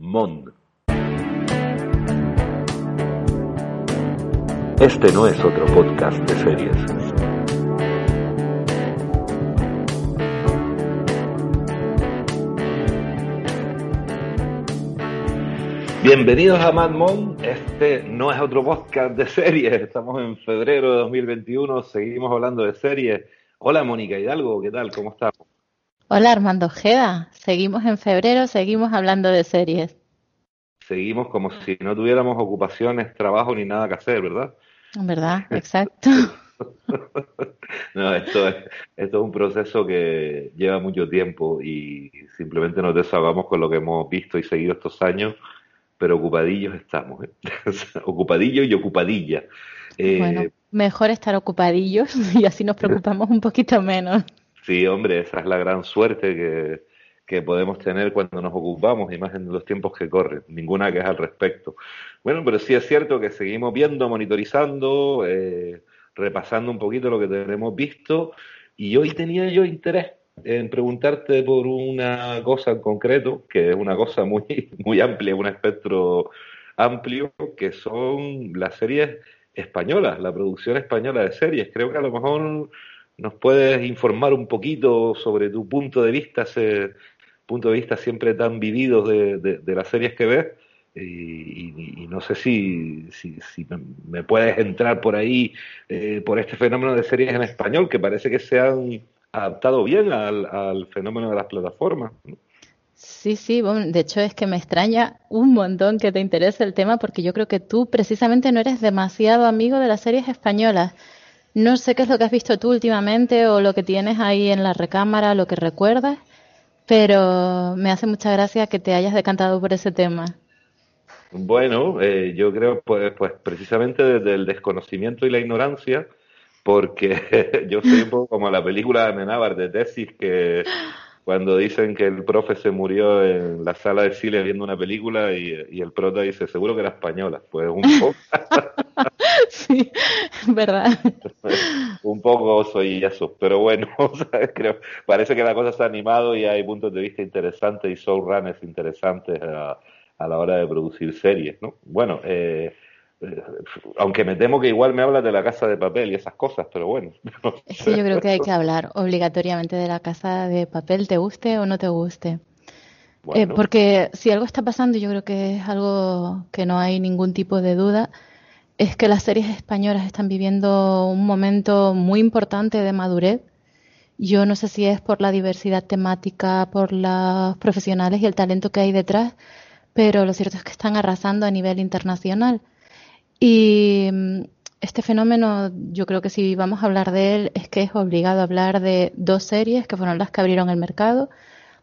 Mond. Este no es otro podcast de series. Bienvenidos a Mad Mon. Este no es otro podcast de series. Estamos en febrero de 2021. Seguimos hablando de series. Hola, Mónica Hidalgo. ¿Qué tal? ¿Cómo estás? Hola, Armando Ojeda. Seguimos en febrero, seguimos hablando de series. Seguimos como si no tuviéramos ocupaciones, trabajo ni nada que hacer, ¿verdad? ¿Verdad? Exacto. no, esto es, esto es un proceso que lleva mucho tiempo y simplemente nos desahogamos con lo que hemos visto y seguido estos años pero ocupadillos estamos, ¿eh? ocupadillos y ocupadilla. Eh, bueno, mejor estar ocupadillos y así nos preocupamos un poquito menos. Sí, hombre, esa es la gran suerte que, que podemos tener cuando nos ocupamos, y más en los tiempos que corren. Ninguna queja al respecto. Bueno, pero sí es cierto que seguimos viendo, monitorizando, eh, repasando un poquito lo que tenemos visto, y hoy tenía yo interés en preguntarte por una cosa en concreto, que es una cosa muy, muy amplia, un espectro amplio, que son las series españolas, la producción española de series. Creo que a lo mejor nos puedes informar un poquito sobre tu punto de vista, ese punto de vista siempre tan vivido de, las series que ves. Y, no sé si, me puedes entrar por ahí, eh, por este fenómeno de series en español, que parece que se han adaptado bien al, fenómeno de las plataformas. Sí, sí, de hecho es que me extraña un montón que te interese el tema porque yo creo que tú precisamente no eres demasiado amigo de las series españolas. No sé qué es lo que has visto tú últimamente o lo que tienes ahí en la recámara, lo que recuerdas, pero me hace mucha gracia que te hayas decantado por ese tema. Bueno, eh, yo creo pues, pues precisamente desde el desconocimiento y la ignorancia, porque yo soy un poco como la película de Amenábar de tesis que cuando dicen que el profe se murió en la sala de cine viendo una película y, el prota dice, seguro que era española. Pues un poco... sí, verdad. un poco soy eso, pero bueno, creo, parece que la cosa se ha animado y hay puntos de vista interesantes y showrunners interesantes a, a la hora de producir series, ¿no? Bueno, eh, aunque me temo que igual me hablas de la casa de papel y esas cosas, pero bueno. Es que yo creo que hay que hablar obligatoriamente de la casa de papel, te guste o no te guste. Eh, porque si algo está pasando, yo creo que es algo que no hay ningún tipo de duda, es que las series españolas están viviendo un momento muy importante de madurez. Yo no sé si es por la diversidad temática, por los profesionales y el talento que hay detrás, pero lo cierto es que están arrasando a nivel internacional. Y mm, este fenómeno, yo creo que si vamos a hablar de él, es que es obligado a hablar de dos series que fueron las que abrieron el mercado,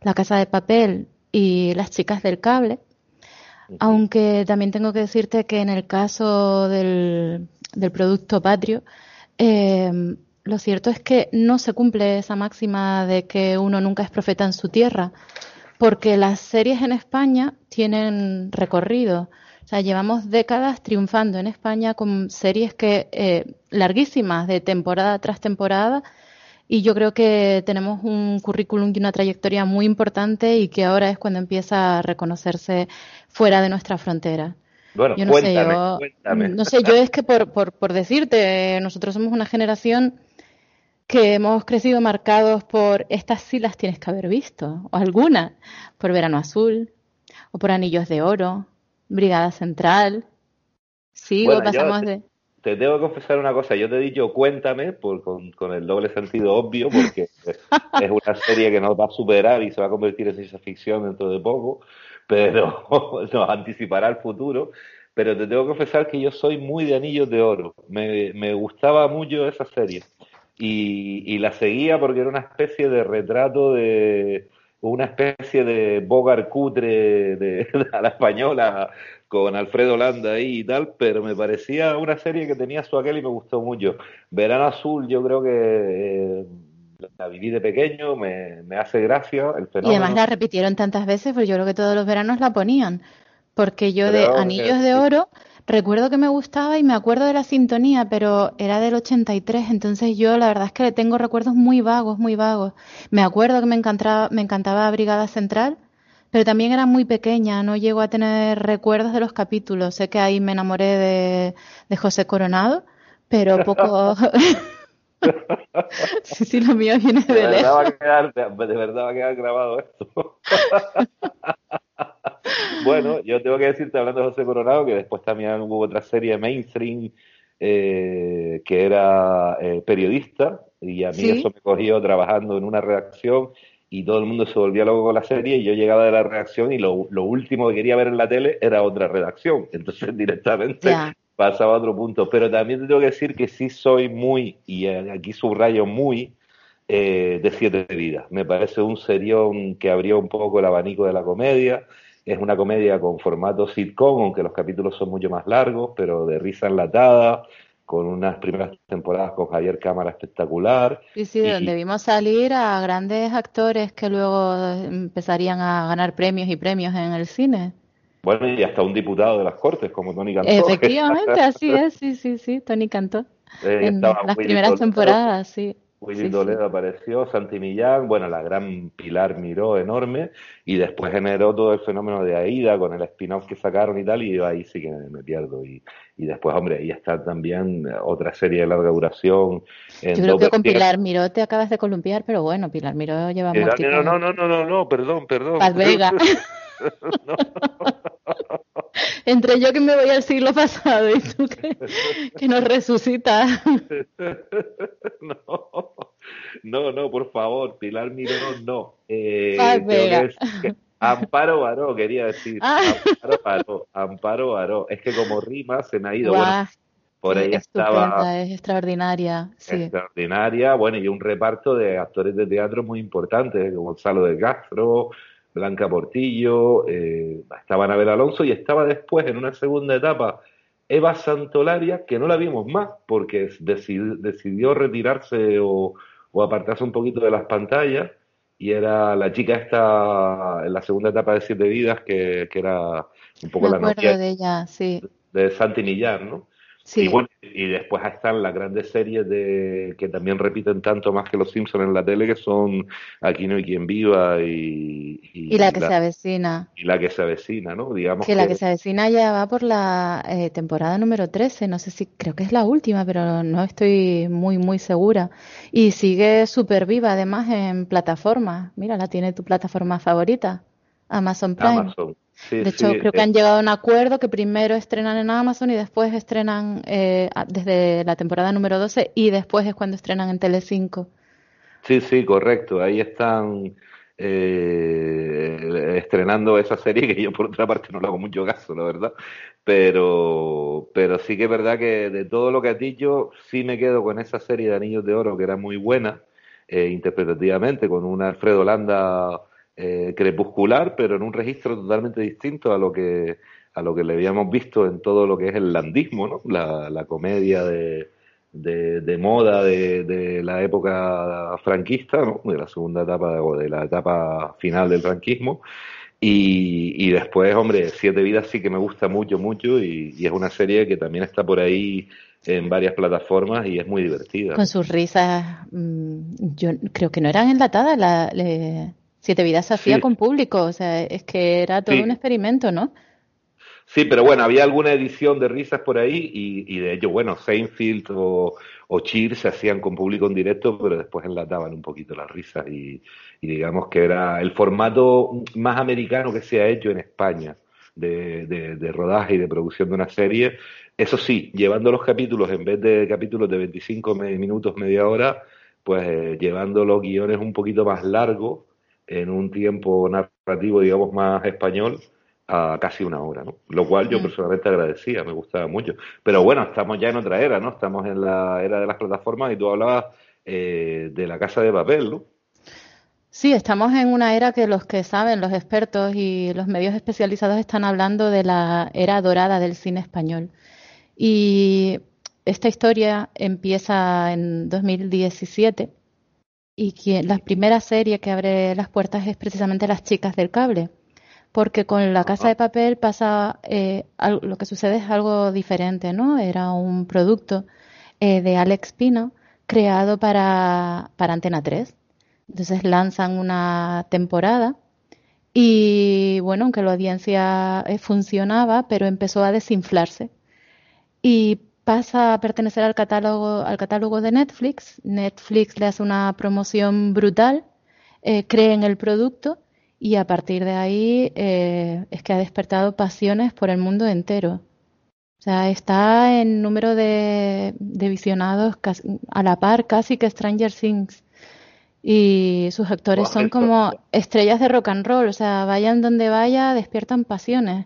La Casa de Papel y Las Chicas del Cable. Aunque también tengo que decirte que en el caso del, del producto patrio, eh, lo cierto es que no se cumple esa máxima de que uno nunca es profeta en su tierra, porque las series en España tienen recorrido. O sea, llevamos décadas triunfando en España con series que eh, larguísimas de temporada tras temporada y yo creo que tenemos un currículum y una trayectoria muy importante y que ahora es cuando empieza a reconocerse fuera de nuestra frontera. Bueno, yo no sé, yo, No sé, yo es que por, por, por decirte, nosotros somos una generación que hemos crecido marcados por estas sí las tienes que haber visto, o alguna, por Verano Azul, o por Anillos de Oro, Brigada Central. Sigo, pasamos de. Te tengo que confesar una cosa. Yo te he dicho cuéntame por, con, el doble sentido obvio, porque es una serie que nos va a superar y se va a convertir en ciencia ficción dentro de poco, pero nos anticipará el futuro. Pero te tengo que confesar que yo soy muy de Anillos de Oro. Me, me gustaba mucho esa serie. Y, y la seguía porque era una especie de retrato de, una especie de Bogar cutre de, a la española con Alfredo Landa ahí y tal, pero me parecía una serie que tenía su aquel y me gustó mucho. Verano Azul, yo creo que eh, la viví de pequeño, me, hace gracia el fenómeno. Y además la repitieron tantas veces, pero yo creo que todos los veranos la ponían, porque yo de Anillos de Oro recuerdo que me gustaba y me acuerdo de la sintonía, pero era del 83, entonces yo la verdad es que tengo recuerdos muy vagos, muy vagos. Me acuerdo que me encantaba, me encantaba Brigada Central, pero también era muy pequeña, no llego a tener recuerdos de los capítulos. Sé que ahí me enamoré de, de José Coronado, pero poco... sí, sí, lo mío viene de, de verdad Va a quedar, de, verdad va a quedar grabado esto. bueno, yo tengo que decirte, hablando de José Coronado, que después también hubo otra serie mainstream eh, que era eh, periodista, y a mí eso me cogió trabajando en una redacción y todo el mundo se volvía loco con la serie y yo llegaba de la redacción y lo, lo último que quería ver en la tele era otra redacción. Entonces directamente pasaba a otro punto. Pero también te tengo que decir que sí soy muy, y aquí subrayo muy, eh, de Siete Vidas. Me parece un serión que abrió un poco el abanico de la comedia. Es una comedia con formato sitcom, aunque los capítulos son mucho más largos, pero de risa enlatada, con unas primeras temporadas con Javier Cámara espectacular. Sí, sí, donde vimos salir a grandes actores que luego empezarían a ganar premios y premios en el cine. Bueno, y hasta un diputado de las Cortes, como Tony Cantó. Efectivamente, así es, sí, sí, sí, Tony Cantó. Eh, en las primeras temporadas, sí. Willy Toledo apareció, Santi Millán, bueno, la gran Pilar Miró enorme, y después generó todo el fenómeno de Aida con el spin-off que sacaron y tal, y yo ahí sí que me, pierdo. Y, y, después, hombre, ahí está también otra serie de larga duración. yo creo que con Pilar Miró te acabas de columpiar, pero bueno, Pilar Miró lleva mucho tiempo. No, no, no, no, no, perdón, perdón. Las Vega. Entre yo que me voy al siglo pasado y tú que, nos resucitas. No, no, no, por favor, Pilar Mirón, no. Eh, Amparo Baró, quería decir. Ah. Amparo Baró, Amparo Baró. Es que como rima se me ha ido. por ahí estaba. Es extraordinaria. Sí. Extraordinaria, bueno, y un reparto de actores de teatro muy importantes, como Gonzalo de Castro, Blanca Portillo, eh, estaba Anabel Alonso y estaba después en una segunda etapa Eva Santolaria, que no la vimos más porque decidió, retirarse o, apartarse un poquito de las pantallas y era la chica esta en la segunda etapa de Siete Vidas que, era un poco la novia de ella, sí. de Santi Millar, ¿no? Y, bueno, y después están las grandes series de que también repiten tanto más que los Simpsons en la tele, que son Aquí no hay quien viva y... Y, la que se avecina. Y la que se avecina, ¿no? Digamos que, la que se avecina ya va por la eh, temporada número 13, no sé si, creo que es la última, pero no estoy muy, muy segura. Y sigue súper viva además en plataformas. Mira, la tiene tu plataforma favorita, Amazon Prime. Amazon de hecho, creo que han llegado a un acuerdo que primero estrenan en Amazon y después estrenan eh, desde la temporada número 12 y después es cuando estrenan en Telecinco. Sí, sí, correcto. Ahí están eh, estrenando esa serie que yo por otra parte no le hago mucho caso, la verdad. Pero, pero sí que es verdad que de todo lo que has dicho, sí me quedo con esa serie de Anillos de Oro que era muy buena eh, interpretativamente, con un Alfredo Landa eh, crepuscular, pero en un registro totalmente distinto a lo que a lo que le habíamos visto en todo lo que es el landismo, ¿no? la, comedia de, de, moda de, la época franquista, ¿no? de la segunda etapa o de la etapa final del franquismo. Y, y, después, hombre, Siete Vidas sí que me gusta mucho, mucho, y, es una serie que también está por ahí en varias plataformas y es muy divertida. Con sus risas, mm, yo creo que no eran enlatadas, la, Siete Vidas se hacía con público, o sea, es que era todo un experimento, ¿no? Sí, pero bueno, había alguna edición de risas por ahí y, de hecho, bueno, Seinfeld o, o Cheer se hacían con público en directo, pero después enlataban un poquito las risas y, digamos que era el formato más americano que se ha hecho en España de, de, rodaje y de producción de una serie. Eso sí, llevando los capítulos en vez de capítulos de 25 minutos, media hora, pues eh, llevando los guiones un poquito más largos en un tiempo narrativo, digamos, más español a casi una hora, ¿no? Lo cual yo personalmente agradecía, me gustaba mucho. Pero bueno, estamos ya en otra era, ¿no? Estamos en la era de las plataformas y tú hablabas eh, de la casa de papel, ¿no? Sí, estamos en una era que los que saben, los expertos y los medios especializados están hablando de la era dorada del cine español. Y esta historia empieza en 2017 y la primera serie que abre las puertas es precisamente Las chicas del cable, porque con La casa de papel pasa, eh, lo que sucede es algo diferente, ¿no? Era un producto eh, de Alex Pino creado para, para Antena 3 entonces lanzan una temporada y bueno, aunque la audiencia eh, funcionaba, pero empezó a desinflarse. Y pasa a pertenecer al catálogo, al catálogo de Netflix. Netflix le hace una promoción brutal, eh, cree en el producto y a partir de ahí eh, es que ha despertado pasiones por el mundo entero. O sea, está en número de, de visionados a la par casi que Stranger Things y sus actores son como estrellas de rock and roll, o sea, vayan donde vaya, despiertan pasiones.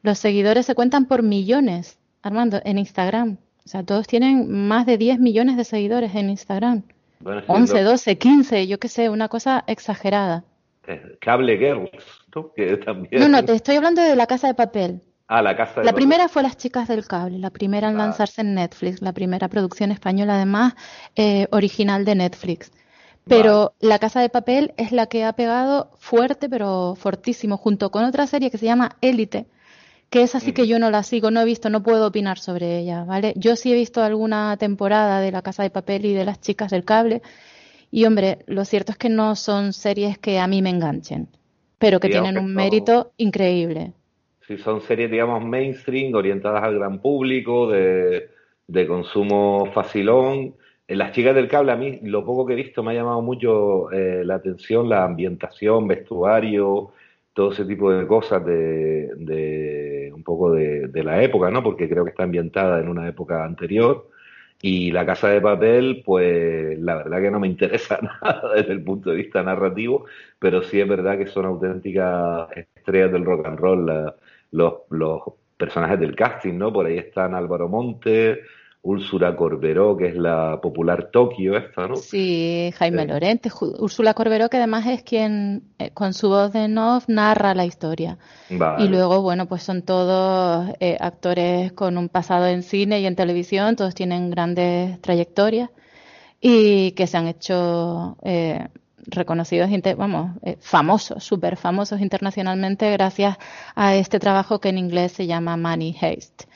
Los seguidores se cuentan por millones, Armando, en Instagram. O sea, todos tienen más de 10 millones de seguidores en Instagram. 11, 12, 15, yo qué sé, una cosa exagerada. Eh, cable Girls, ¿tú? Que también... No, no, te estoy hablando de La Casa de Papel. Ah, La Casa de La primera fue Las Chicas del Cable, la primera en lanzarse en Netflix, la primera producción española, además, eh, original de Netflix. Pero La Casa de Papel es la que ha pegado fuerte, pero fortísimo, junto con otra serie que se llama Élite, que es así que yo no la sigo, no he visto, no puedo opinar sobre ella, ¿vale? Yo sí he visto alguna temporada de La Casa de Papel y de Las Chicas del Cable, y hombre, lo cierto es que no son series que a mí me enganchen, pero que tienen un mérito increíble. Sí, son series, digamos, mainstream, orientadas al gran público, de, de consumo facilón las chicas del cable, a mí lo poco que he visto me ha llamado mucho eh, la atención, la ambientación, vestuario, todo ese tipo de cosas de, un poco de, la época, ¿no? Porque creo que está ambientada en una época anterior. Y la casa de papel, pues la verdad que no me interesa nada desde el punto de vista narrativo, pero sí es verdad que son auténticas estrellas del rock and roll los, los personajes del casting, ¿no? Por ahí están Álvaro Monte, Úrsula Corberó, que es la popular Tokio esta, ¿no? Sí, Jaime Lorente, Úrsula Corberó, que además es quien eh, con su voz de Nov narra la historia. Y luego, bueno, pues son todos eh, actores con un pasado en cine y en televisión, todos tienen grandes trayectorias y que se han hecho eh, reconocidos, vamos, famosos, súper famosos internacionalmente gracias a este trabajo que en inglés se llama Money Haste.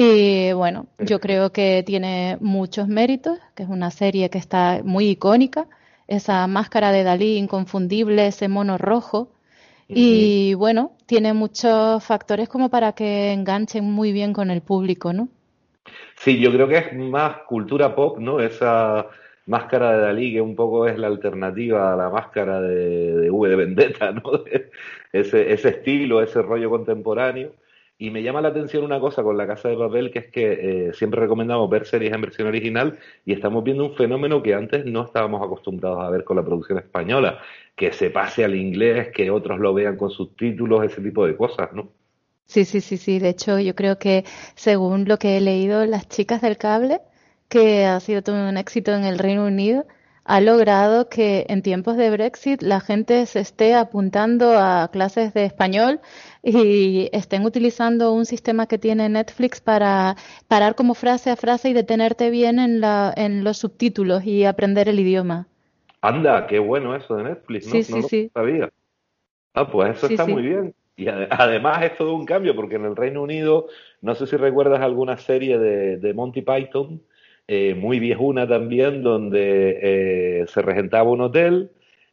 Y bueno, yo creo que tiene muchos méritos, que es una serie que está muy icónica, esa máscara de Dalí inconfundible, ese mono rojo. Y bueno, tiene muchos factores como para que enganchen muy bien con el público, ¿no? Sí, yo creo que es más cultura pop, ¿no? Esa máscara de Dalí que un poco es la alternativa a la máscara de, de V de Vendetta, ¿no? ese, ese estilo, ese rollo contemporáneo. Y me llama la atención una cosa con La Casa de Papel, que es que eh, siempre recomendamos ver series en versión original y estamos viendo un fenómeno que antes no estábamos acostumbrados a ver con la producción española, que se pase al inglés, que otros lo vean con subtítulos, ese tipo de cosas, ¿no? Sí, sí, sí, sí. De hecho, yo creo que según lo que he leído, Las Chicas del Cable, que ha sido todo un éxito en el Reino Unido, ha logrado que en tiempos de Brexit la gente se esté apuntando a clases de español y estén utilizando un sistema que tiene Netflix para parar como frase a frase y detenerte bien en, la, en los subtítulos y aprender el idioma. Anda, qué bueno eso de Netflix, ¿no? Sí, sí, sí. sabía. Ah, pues eso está muy bien. Y además es todo un cambio, porque en el Reino Unido, no sé si recuerdas alguna serie de, de Monty Python, eh, muy viejuna también, donde eh, se regentaba un hotel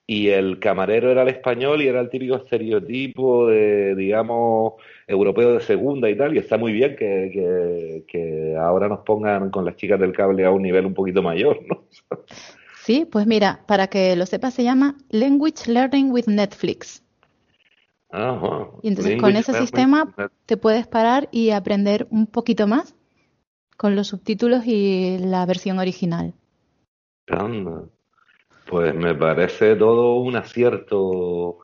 y el camarero era el español y era el típico estereotipo de, digamos, europeo de segunda y tal, y está muy bien que, que, ahora nos pongan con las chicas del cable a un nivel un poquito mayor, ¿no? Sí, pues mira, para que lo sepas, se llama Language Learning with Netflix. Y entonces con ese sistema te puedes parar y aprender un poquito más con los subtítulos y la versión original. Pues me parece todo un acierto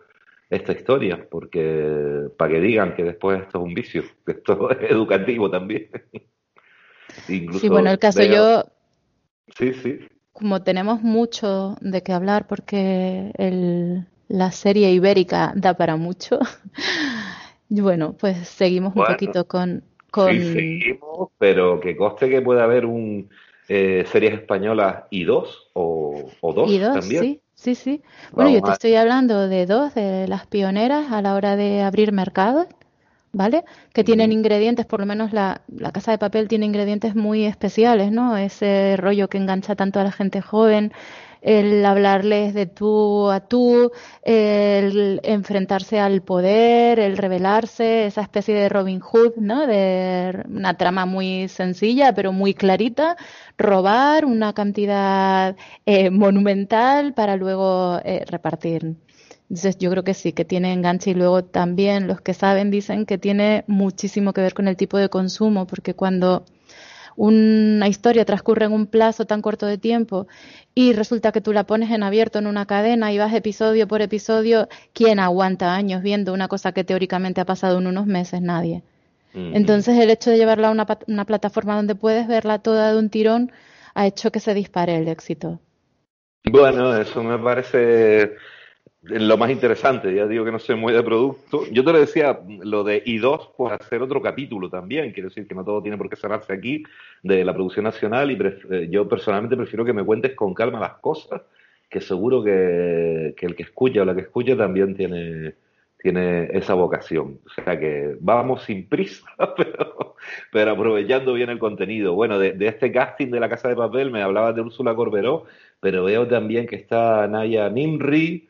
esta historia, porque para que digan que después esto es un vicio, que esto es educativo también. sí, bueno, el caso yo... Sí, sí. como tenemos mucho de qué hablar porque la serie ibérica da para mucho, bueno, pues seguimos un poquito con, con... Sí, seguimos, pero que coste que puede haber un eh, series españolas y dos o, dos, ¿Y dos también. Sí. Sí, sí. Bueno, yo te estoy hablando de dos, de las pioneras a la hora de abrir mercados, ¿vale? Que tienen ingredientes, por lo menos la, la casa de papel tiene ingredientes muy especiales, ¿no? Ese rollo que engancha tanto a la gente joven, el hablarles de tú a tú, el enfrentarse al poder, el rebelarse, esa especie de Robin Hood, ¿no? De una trama muy sencilla pero muy clarita, robar una cantidad eh, monumental para luego eh, repartir. Entonces yo creo que sí, que tiene enganche y luego también los que saben dicen que tiene muchísimo que ver con el tipo de consumo, porque cuando una historia transcurre en un plazo tan corto de tiempo y resulta que tú la pones en abierto en una cadena y vas episodio por episodio, ¿quién aguanta años viendo una cosa que teóricamente ha pasado en unos meses? Nadie. Mm. Entonces el hecho de llevarla a una, una plataforma donde puedes verla toda de un tirón ha hecho que se dispare el éxito. Bueno, eso me parece lo más interesante, ya digo que no sé muy de producto. Yo te lo decía, lo de I2 por hacer otro capítulo también, quiero decir que no todo tiene por qué cerrarse aquí de la producción nacional y eh, yo personalmente prefiero que me cuentes con calma las cosas, que seguro que, el que escucha o la que escucha también tiene, tiene esa vocación. O sea que vamos sin prisa, pero, pero aprovechando bien el contenido. Bueno, de, de, este casting de La Casa de Papel me hablabas de Úrsula Corberó, pero veo también que está Naya Nimri,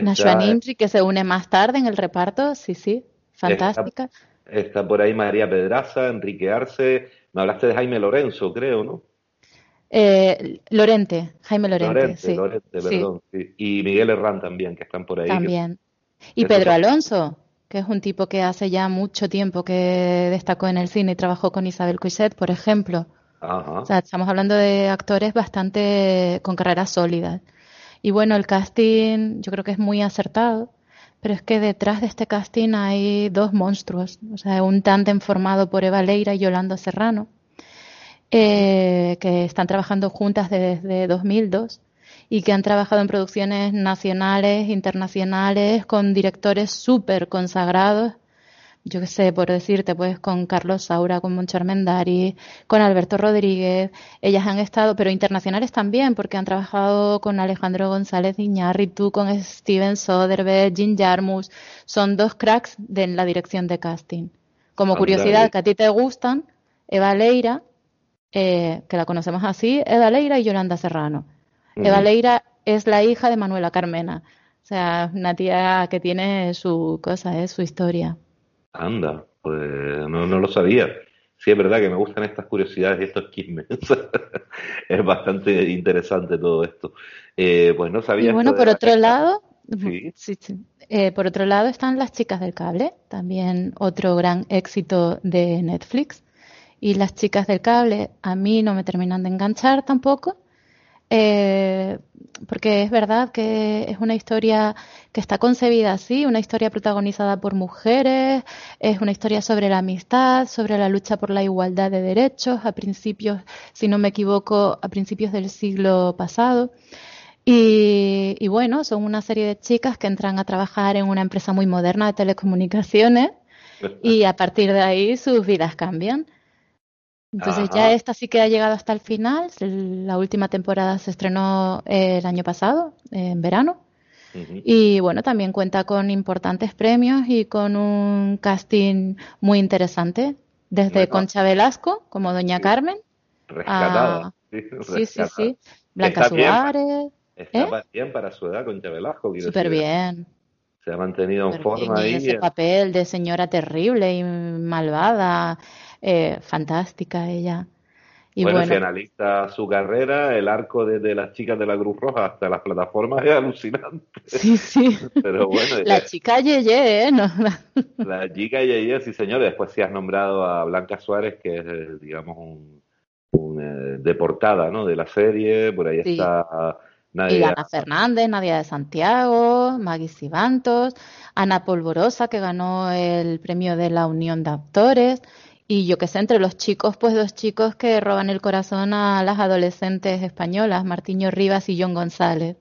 que que se une más tarde en el reparto, sí, sí, fantástica. Está, por ahí María Pedraza, Enrique Arce, me hablaste de Jaime Lorenzo, creo, ¿no? Eh, Lorente, Jaime Lorente, sí. perdón, Y Miguel Herrán también, que están por ahí. También. Y Pedro Alonso, que es un tipo que hace ya mucho tiempo que destacó en el cine y trabajó con Isabel Coixet, por ejemplo. Ajá. O sea, estamos hablando de actores bastante con carreras sólidas. Y bueno, el casting yo creo que es muy acertado, pero es que detrás de este casting hay dos monstruos, o sea, un tándem formado por Eva Leira y Yolanda Serrano, eh, que están trabajando juntas desde 2002 y que han trabajado en producciones nacionales, internacionales, con directores súper consagrados yo qué sé, por decirte, pues con Carlos Saura, con Moncho Armendari, con Alberto Rodríguez, ellas han estado, pero internacionales también, porque han trabajado con Alejandro González Iñárritu, con Steven Soderbergh, Jim Jarmus, son dos cracks de la dirección de casting. Como curiosidad, que a ti te gustan, Eva Leira, eh, que la conocemos así, Eva Leira y Yolanda Serrano. Eva Leira es la hija de Manuela Carmena, o sea, una tía que tiene su cosa, es su historia. Anda, pues no, no lo sabía. Sí, es verdad que me gustan estas curiosidades y estos chismes. es bastante interesante todo esto. Eh, pues no sabía. Y bueno, por otro lado, sí. Sí, eh, por otro lado están las chicas del cable, también otro gran éxito de Netflix. Y las chicas del cable a mí no me terminan de enganchar tampoco. Eh, porque es verdad que es una historia que está concebida así, una historia protagonizada por mujeres, es una historia sobre la amistad, sobre la lucha por la igualdad de derechos, a principios, si no me equivoco, a principios del siglo pasado. Y, y bueno, son una serie de chicas que entran a trabajar en una empresa muy moderna de telecomunicaciones y a partir de ahí sus vidas cambian. Entonces ya esta sí que ha llegado hasta el final. La última temporada se estrenó eh, el año pasado, en verano. Y bueno, también cuenta con importantes premios y con un casting muy interesante. Desde Concha Velasco, como Doña Carmen. Rescatada. sí, sí, sí, Blanca Suárez. está ¿eh? bien para su edad, Concha Velasco. Súper bien. Se ha mantenido en forma ahí. Ese papel de señora terrible y malvada eh, fantástica ella. Y bueno, si analiza su carrera, el arco desde las chicas de la Cruz Roja hasta las plataformas es alucinante. Sí, sí. Pero bueno, la chica Yeye, ¿eh? No. La chica Yeye, sí señor. Después sí has nombrado a Blanca Suárez, que es, eh, digamos, un, un deportada ¿no? de la serie. Por ahí está Nadia. Y Ana Fernández, Nadia de Santiago, Maggie Sibantos, Ana Polvorosa, que ganó el premio de la Unión de Actores Y yo que sé, entre los chicos, pues dos chicos que roban el corazón a las adolescentes españolas, Martiño Rivas y John González.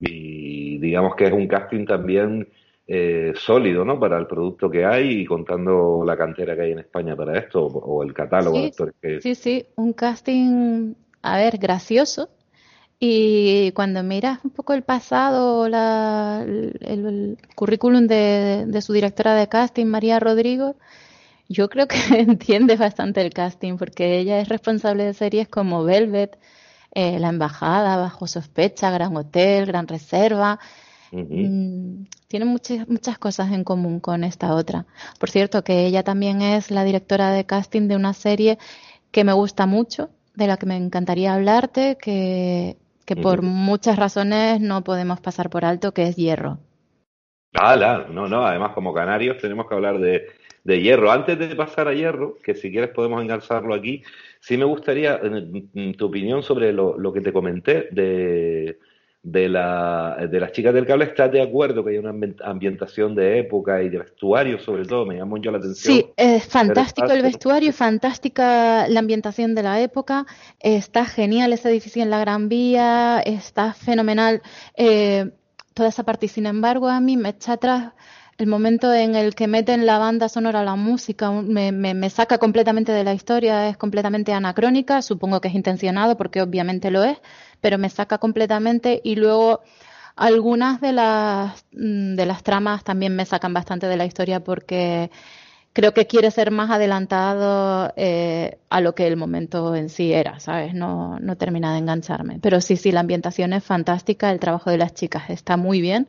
Y digamos que es un casting también eh, sólido, ¿no? Para el producto que hay y contando la cantera que hay en España para esto o, el catálogo de actores que... Sí, sí, un casting, a ver, gracioso. Y cuando miras un poco el pasado, la, el, currículum de, de, su directora de casting, María Rodrigo, yo creo que entiende bastante el casting porque ella es responsable de series como Velvet, eh, La Embajada, Bajo Sospecha, Gran Hotel, Gran Reserva. Mm, tiene muchas, muchas cosas en común con esta otra. Por cierto, que ella también es la directora de casting de una serie que me gusta mucho, de la que me encantaría hablarte, que, que por muchas razones no podemos pasar por alto, que es Hierro. Ah, no, no, además como canarios tenemos que hablar de, de Hierro. Antes de pasar a Hierro, que si quieres podemos engarzarlo aquí, sí me gustaría tu opinión sobre lo, que te comenté de, de, la, de las chicas del cable. ¿Estás de acuerdo que hay una ambientación de época y de vestuario, sobre todo? Me llamó yo la atención. Sí, es fantástico el vestuario, fantástica la ambientación de la época. Está genial ese edificio en la Gran Vía, está fenomenal eh, toda esa parte. Sin embargo, a mí me echa atrás el momento en el que meten la banda sonora, la música, me, me, saca completamente de la historia, es completamente anacrónica, supongo que es intencionado porque obviamente lo es, pero me saca completamente y luego algunas de las, mm, de las tramas también me sacan bastante de la historia porque creo que quiere ser más adelantado eh, a lo que el momento en sí era, ¿sabes? No, no termina de engancharme. Pero sí, sí, la ambientación es fantástica, el trabajo de las chicas está muy bien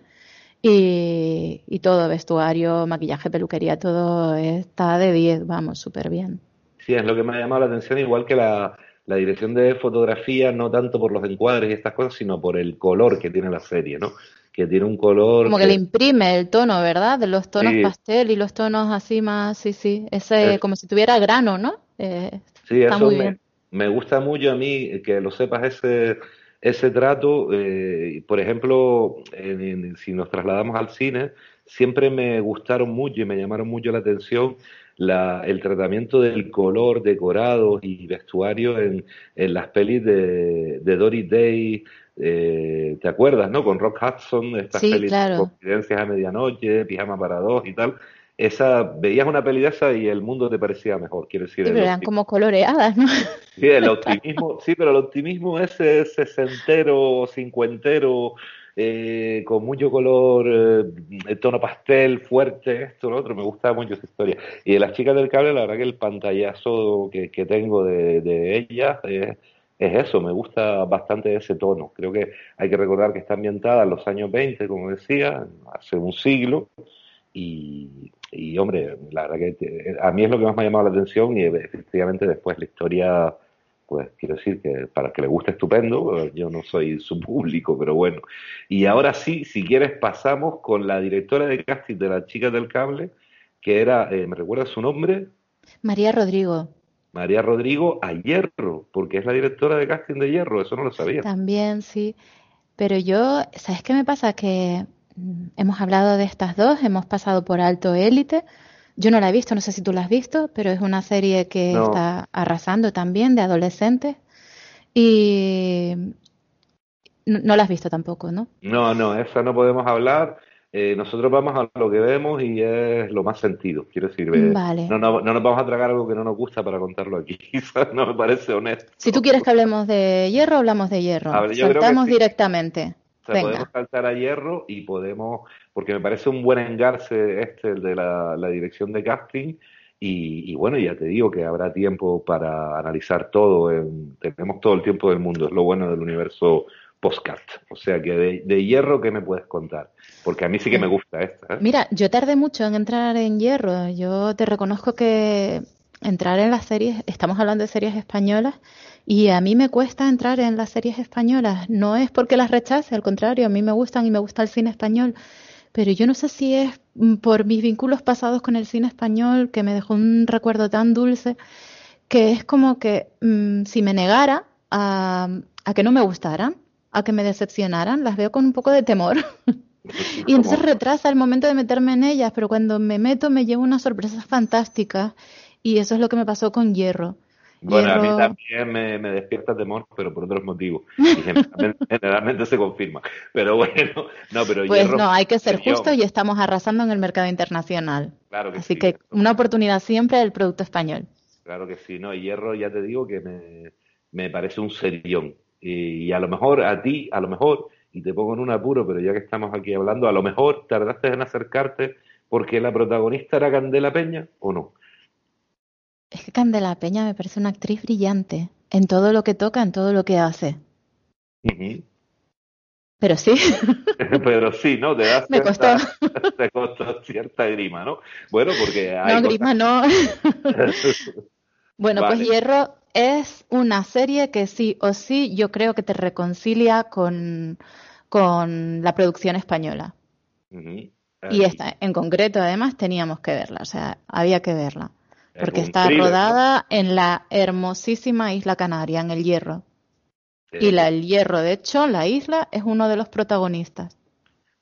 y, y todo, vestuario, maquillaje, peluquería, todo está de 10, vamos, súper bien. Sí, es lo que me ha llamado la atención, igual que la, la dirección de fotografía, no tanto por los encuadres y estas cosas, sino por el color que tiene la serie, ¿no? Que tiene un color. Como que, le imprime el tono, ¿verdad? De los tonos pastel y los tonos así más, sí, sí. Ese, como si tuviera grano, ¿no? Eh, sí, eso muy me, bien. me gusta mucho a mí que lo sepas ese ese trato, eh, por ejemplo, si nos trasladamos al cine, siempre me gustaron mucho y me llamaron mucho la atención la, el tratamiento del color, decorado y vestuario en, en las pelis de, de Dory Day, eh, ¿te acuerdas, no? Con Rock Hudson, estas pelis claro. Confidencias a Medianoche, Pijama para dos y tal esa veías una peli de esa y el mundo te parecía mejor, quiero decir. Sí, pero eran como coloreadas, ¿no? Sí, el optimismo, sí, pero el optimismo ese sesentero, cincuentero, eh, con mucho color, eh, tono pastel, fuerte, esto, lo otro, me gusta mucho esa historia. Y de las chicas del cable, la verdad que el pantallazo que, que tengo de, de ellas es, es eso, me gusta bastante ese tono. Creo que hay que recordar que está ambientada en los años 20, como decía, hace un siglo, y, y hombre, la verdad que a mí es lo que más me ha llamado la atención y efectivamente después la historia, pues quiero decir que para que le guste estupendo, yo no soy su público, pero bueno. Y ahora sí, si quieres pasamos con la directora de casting de las chicas del cable, que era, eh, ¿me recuerda su nombre? María Rodrigo. María Rodrigo a Hierro, porque es la directora de casting de Hierro, eso no lo sabía. También, sí. Pero yo, ¿sabes qué me pasa? Que hemos hablado de estas dos, hemos pasado por Alto Élite. Yo no la he visto, no sé si tú la has visto, pero es una serie que está arrasando también de adolescentes. Y no, la has visto tampoco, ¿no? No, no, esa no podemos hablar. Eh, nosotros vamos a lo que vemos y es lo más sentido. Quiero decir, eh, no, no, nos vamos a tragar algo que no nos gusta para contarlo aquí. no me parece honesto. Si tú quieres que hablemos de hierro, hablamos de hierro. Saltamos directamente podemos saltar a hierro y podemos, porque me parece un buen engarce este, el de la, dirección de casting. Y, bueno, ya te digo que habrá tiempo para analizar todo. tenemos todo el tiempo del mundo, es lo bueno del universo postcard. O sea que de, hierro, ¿qué me puedes contar? Porque a mí sí que me gusta esta. ¿eh? Mira, yo tardé mucho en entrar en hierro. Yo te reconozco que entrar en las series, estamos hablando de series españolas, y a mí me cuesta entrar en las series españolas. No es porque las rechace, al contrario, a mí me gustan y me gusta el cine español. Pero yo no sé si es por mis vínculos pasados con el cine español que me dejó un recuerdo tan dulce que es como que mm, si me negara a, a, que no me gustaran, a que me decepcionaran, las veo con un poco de temor. Y entonces retrasa el momento de meterme en ellas, pero cuando me meto me llevo unas sorpresas fantásticas y eso es lo que me pasó con Hierro. Bueno, a mí también me, me, despierta temor, pero por otros motivos. Y generalmente, se confirma. Pero bueno, no, pero Pues no, hay que ser justos y estamos arrasando en el mercado internacional. Claro que Así que una oportunidad siempre del producto español. Claro que sí, no, y Hierro ya te digo que me, me parece un serión. Y, a lo mejor a ti, a lo mejor, y te pongo en un apuro, pero ya que estamos aquí hablando, a lo mejor tardaste en acercarte porque la protagonista era Candela Peña o no. Es que Candela Peña me parece una actriz brillante en todo lo que toca, en todo lo que hace. Pero sí. Pero sí, ¿no? Te da Me costó. Te costó cierta grima, ¿no? Bueno, porque hay. No, grima no. bueno, pues Hierro es una serie que sí o sí yo creo que te reconcilia con, con la producción española. Y esta, en concreto, además, teníamos que verla, o sea, había que verla. Porque está rodada en la hermosísima isla Canaria, en el Hierro. Y la, el Hierro, de hecho, la isla es uno de los protagonistas.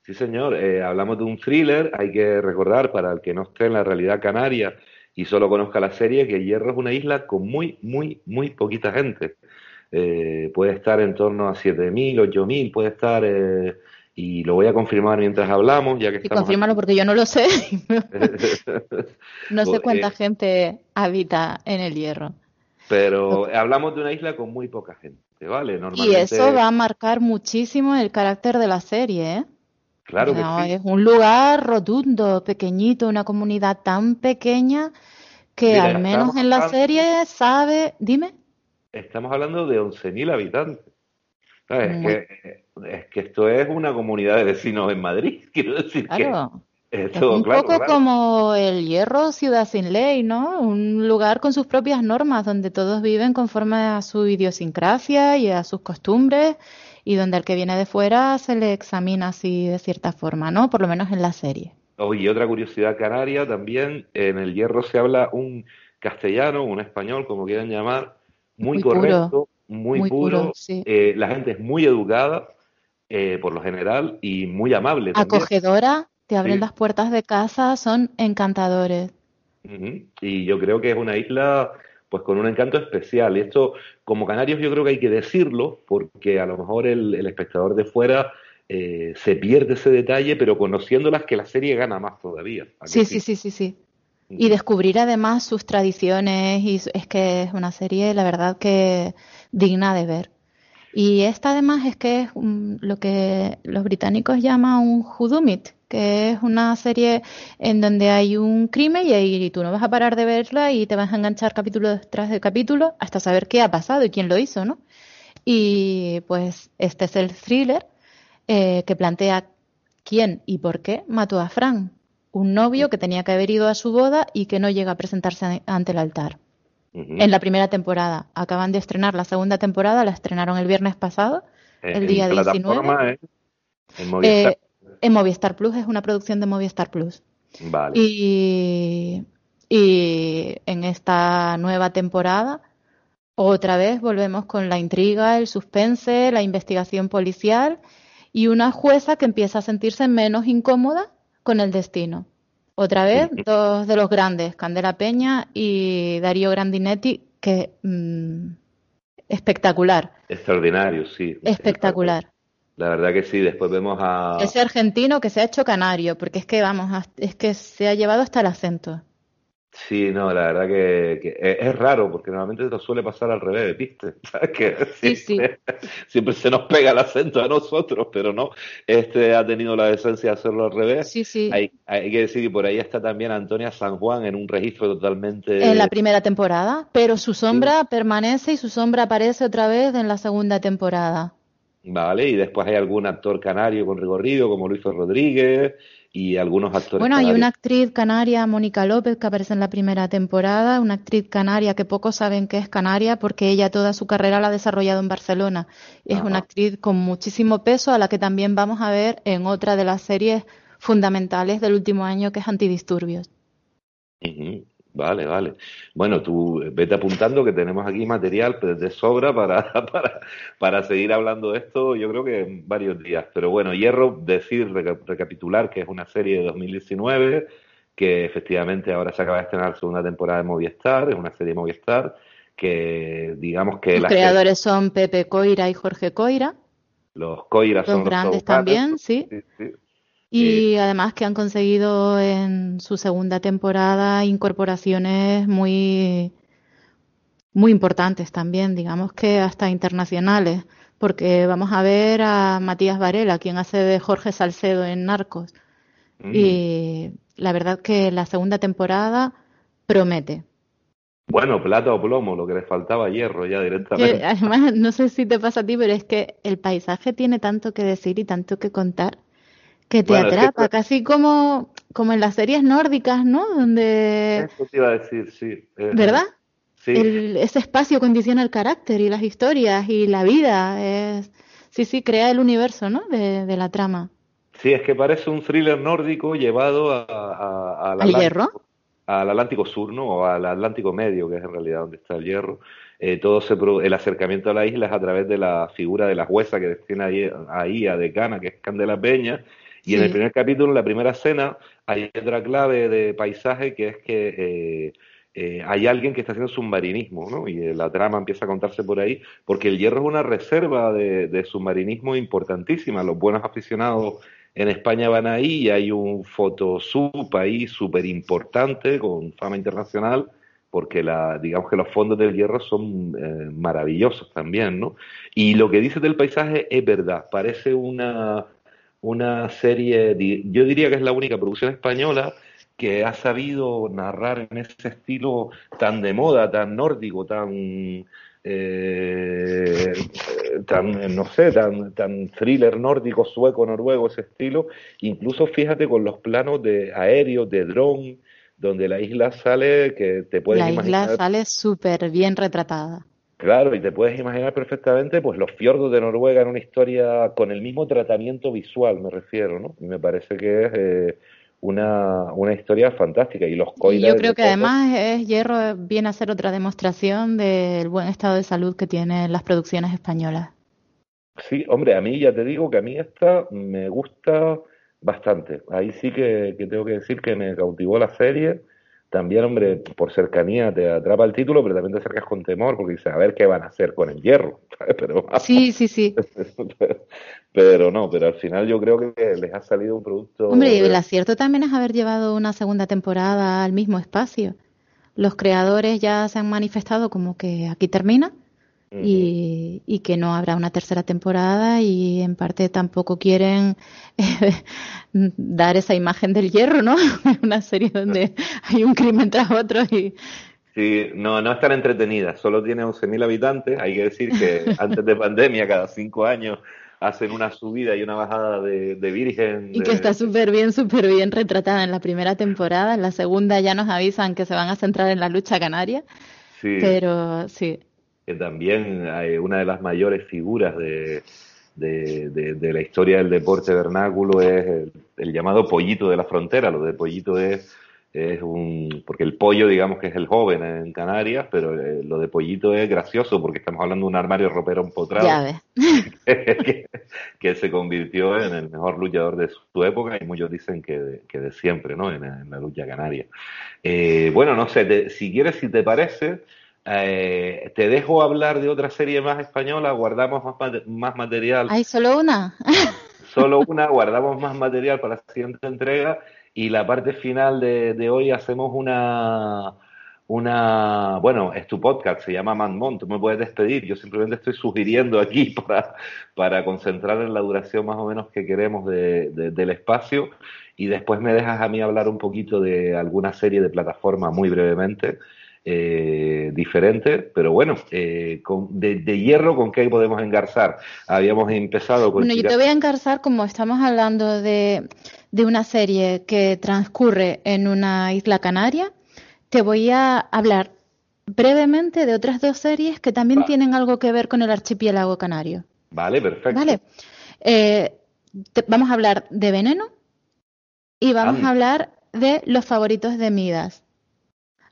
Sí, señor. Eh, hablamos de un thriller. Hay que recordar, para el que no esté en la realidad canaria y solo conozca la serie, que el Hierro es una isla con muy, muy, muy poquita gente. Eh, puede estar en torno a 7.000, 8.000, puede estar... Eh, y lo voy a confirmar mientras hablamos, ya que y confírmalo porque yo no lo sé. no sé pues, cuánta gente habita en el Hierro. Pero hablamos de una isla con muy poca gente. Y eso va a marcar muchísimo el carácter de la serie, ¿eh? Claro que sí. Es un lugar rotundo, pequeñito, una comunidad tan pequeña que al menos en la serie sabe. Dime. Estamos hablando de 11.000 habitantes. Es que, es que esto es una comunidad de vecinos en Madrid, quiero decir claro es un poco como el hierro, ciudad sin ley, ¿no? Un lugar con sus propias normas, donde todos viven conforme a su idiosincrasia y a sus costumbres, y donde al que viene de fuera se le examina así de cierta forma, ¿no? Por lo menos en la serie. Oh, y otra curiosidad canaria también, en el hierro se habla un castellano, un español, como quieran llamar, muy, correcto, muy, puro. Eh, la gente es muy educada, eh, por lo general, y muy amable. Acogedora te abren las puertas de casa, son encantadores. Y yo creo que es una isla pues con un encanto especial. Y esto, como canarios, yo creo que hay que decirlo, porque a lo mejor el, espectador de fuera eh, se pierde ese detalle, pero conociéndolas que la serie gana más todavía. Sí, sí, sí, sí, sí. Y descubrir además sus tradiciones, y es que es una serie, la verdad, que digna de ver. Y esta además es que es lo que los británicos llaman un hudumit, que es una serie en donde hay un crimen y, ahí tú no vas a parar de verla y te vas a enganchar capítulo tras de capítulo hasta saber qué ha pasado y quién lo hizo, ¿no? Y pues este es el thriller eh, que plantea quién y por qué mató a Frank, un novio que tenía que haber ido a su boda y que no llega a presentarse ante el altar. En la primera temporada. Acaban de estrenar la segunda temporada, la estrenaron el viernes pasado, eh, el día 19. En en Movistar Plus, es una producción de Movistar Plus. Vale. Y, en esta nueva temporada, otra vez volvemos con la intriga, el suspense, la investigación policial y una jueza que empieza a sentirse menos incómoda con el destino. Otra vez, dos de los grandes, Candela Peña y Darío Grandinetti, que mm, espectacular. Extraordinario, sí. Espectacular. La verdad que sí, después vemos a... Ese argentino que se ha hecho canario, porque es que, vamos, es que se ha llevado hasta el acento. Sí, no, la verdad que, es, raro, porque normalmente esto suele pasar al revés, ¿viste? Que sí, sí. Siempre se nos pega el acento a nosotros, pero no, este ha tenido la decencia de hacerlo al revés. Sí, sí. Hay, hay que decir que por ahí está también Antonia San Juan en un registro totalmente... En la primera temporada, pero su sombra permanece y su sombra aparece otra vez en la segunda temporada. Vale, y después hay algún actor canario con recorrido, como Luis Rodríguez, y algunos actores. Bueno, hay una actriz canaria, Mónica López, que aparece en la primera temporada, una actriz canaria que pocos saben que es canaria porque ella toda su carrera la ha desarrollado en Barcelona. Es una actriz con muchísimo peso a la que también vamos a ver en otra de las series fundamentales del último año que es Antidisturbios. Vale, vale. Bueno, tú vete apuntando que tenemos aquí material de sobra para, para, para seguir hablando de esto, yo creo que en varios días. Pero bueno, Hierro, decir, recapitular que es una serie de 2019, que efectivamente ahora se acaba de estrenar la segunda temporada de Movistar, es una serie de Movistar, que digamos que... Los creadores son Pepe Coira y Jorge Coira. Los Coira son los grandes también, sí. Y además que han conseguido en su segunda temporada incorporaciones muy, muy importantes también, digamos que hasta internacionales, porque vamos a ver a Matías Varela, quien hace de Jorge Salcedo en Narcos. Mm. Y la verdad que la segunda temporada promete. Bueno, plata o plomo, lo que le faltaba hierro ya directamente. además, no sé si te pasa a ti, pero es que el paisaje tiene tanto que decir y tanto que contar que te atrapa, casi como, como en las series nórdicas, ¿no? Donde... Eso te iba a decir, sí. ¿Verdad? Sí. ese espacio condiciona el carácter y las historias y la vida. Es, sí, sí, crea el universo, ¿no? De, la trama. Sí, es que parece un thriller nórdico llevado a, al hierro. Al Atlántico Sur, ¿no? O al Atlántico Medio, que es en realidad donde está el hierro. Eh, todo se, el acercamiento a la isla es a través de la figura de la jueza que tiene ahí, ahí a decana, que es Candela Peña, y en el primer capítulo, en la primera escena, hay otra clave de paisaje que es que eh, eh, hay alguien que está haciendo submarinismo, ¿no? Y la trama empieza a contarse por ahí, porque el hierro es una reserva de, submarinismo importantísima. Los buenos aficionados en España van ahí y hay un fotosup ahí súper importante con fama internacional porque la, digamos que los fondos del hierro son eh, maravillosos también, ¿no? Y lo que dices del paisaje es verdad, parece una, una serie, yo diría que es la única producción española que ha sabido narrar en ese estilo tan de moda, tan nórdico, tan, eh, tan no sé, tan, tan thriller nórdico, sueco, noruego, ese estilo. Incluso fíjate con los planos de aéreos, de dron, donde la isla sale que te puedes la imaginar. La isla sale súper bien retratada. Claro, y te puedes imaginar perfectamente pues los fiordos de Noruega en una historia con el mismo tratamiento visual, me refiero, ¿no? Y me parece que es eh, una, una historia fantástica. Y los Yo creo que además es Hierro viene a ser otra demostración del buen estado de salud que tienen las producciones españolas. Sí, hombre, a mí ya te digo que a mí esta me gusta bastante. Ahí sí que tengo que decir que me cautivó la serie también, hombre, por cercanía te atrapa el título, pero también te acercas con temor porque dices, a ver qué van a hacer con el hierro. Pero, sí, sí, sí. pero, no, pero al final yo creo que les ha salido un producto. Hombre, y el acierto también es haber llevado una segunda temporada al mismo espacio. Los creadores ya se han manifestado como que aquí termina y, que no habrá una tercera temporada y en parte tampoco quieren eh, dar esa imagen del hierro, ¿no? una serie donde hay un crimen tras otro y... Sí, no, no es tan entretenida, solo tiene 11.000 habitantes, hay que decir que antes de pandemia, cada cinco años, hacen una subida y una bajada de, virgen. Y que está súper bien, súper bien retratada en la primera temporada, en la segunda ya nos avisan que se van a centrar en la lucha canaria, sí. pero sí, que también hay una de las mayores figuras de, de, la historia del deporte vernáculo es el, llamado pollito de la frontera. Lo de pollito es, es un. porque el pollo, digamos que es el joven en Canarias, pero eh, lo de pollito es gracioso porque estamos hablando de un armario ropero empotrado que, que, se convirtió en el mejor luchador de su época y muchos dicen que de, que de siempre, ¿no? En, la lucha canaria. Eh, bueno, no sé, si quieres, si te parece. Eh, te dejo hablar de otra serie más española, guardamos más, material. ¿Hay solo una? solo una, guardamos más material para la siguiente entrega y la parte final de, hoy hacemos una, una, bueno, es tu podcast, se llama Manmont, tú me puedes despedir, yo simplemente estoy sugiriendo aquí para, para concentrar en la duración más o menos que queremos del espacio y después me dejas a mí hablar un poquito de alguna serie de plataforma muy brevemente eh, diferente, pero bueno, eh, de, hierro, ¿con qué podemos engarzar? Habíamos empezado con... Bueno, yo te voy a engarzar como estamos hablando de, de una serie que transcurre en una isla canaria, te voy a hablar brevemente de otras dos series que también tienen algo que ver con el archipiélago canario. Vale, perfecto. Vale. Eh, vamos a hablar de Veneno y vamos a hablar de los favoritos de Midas.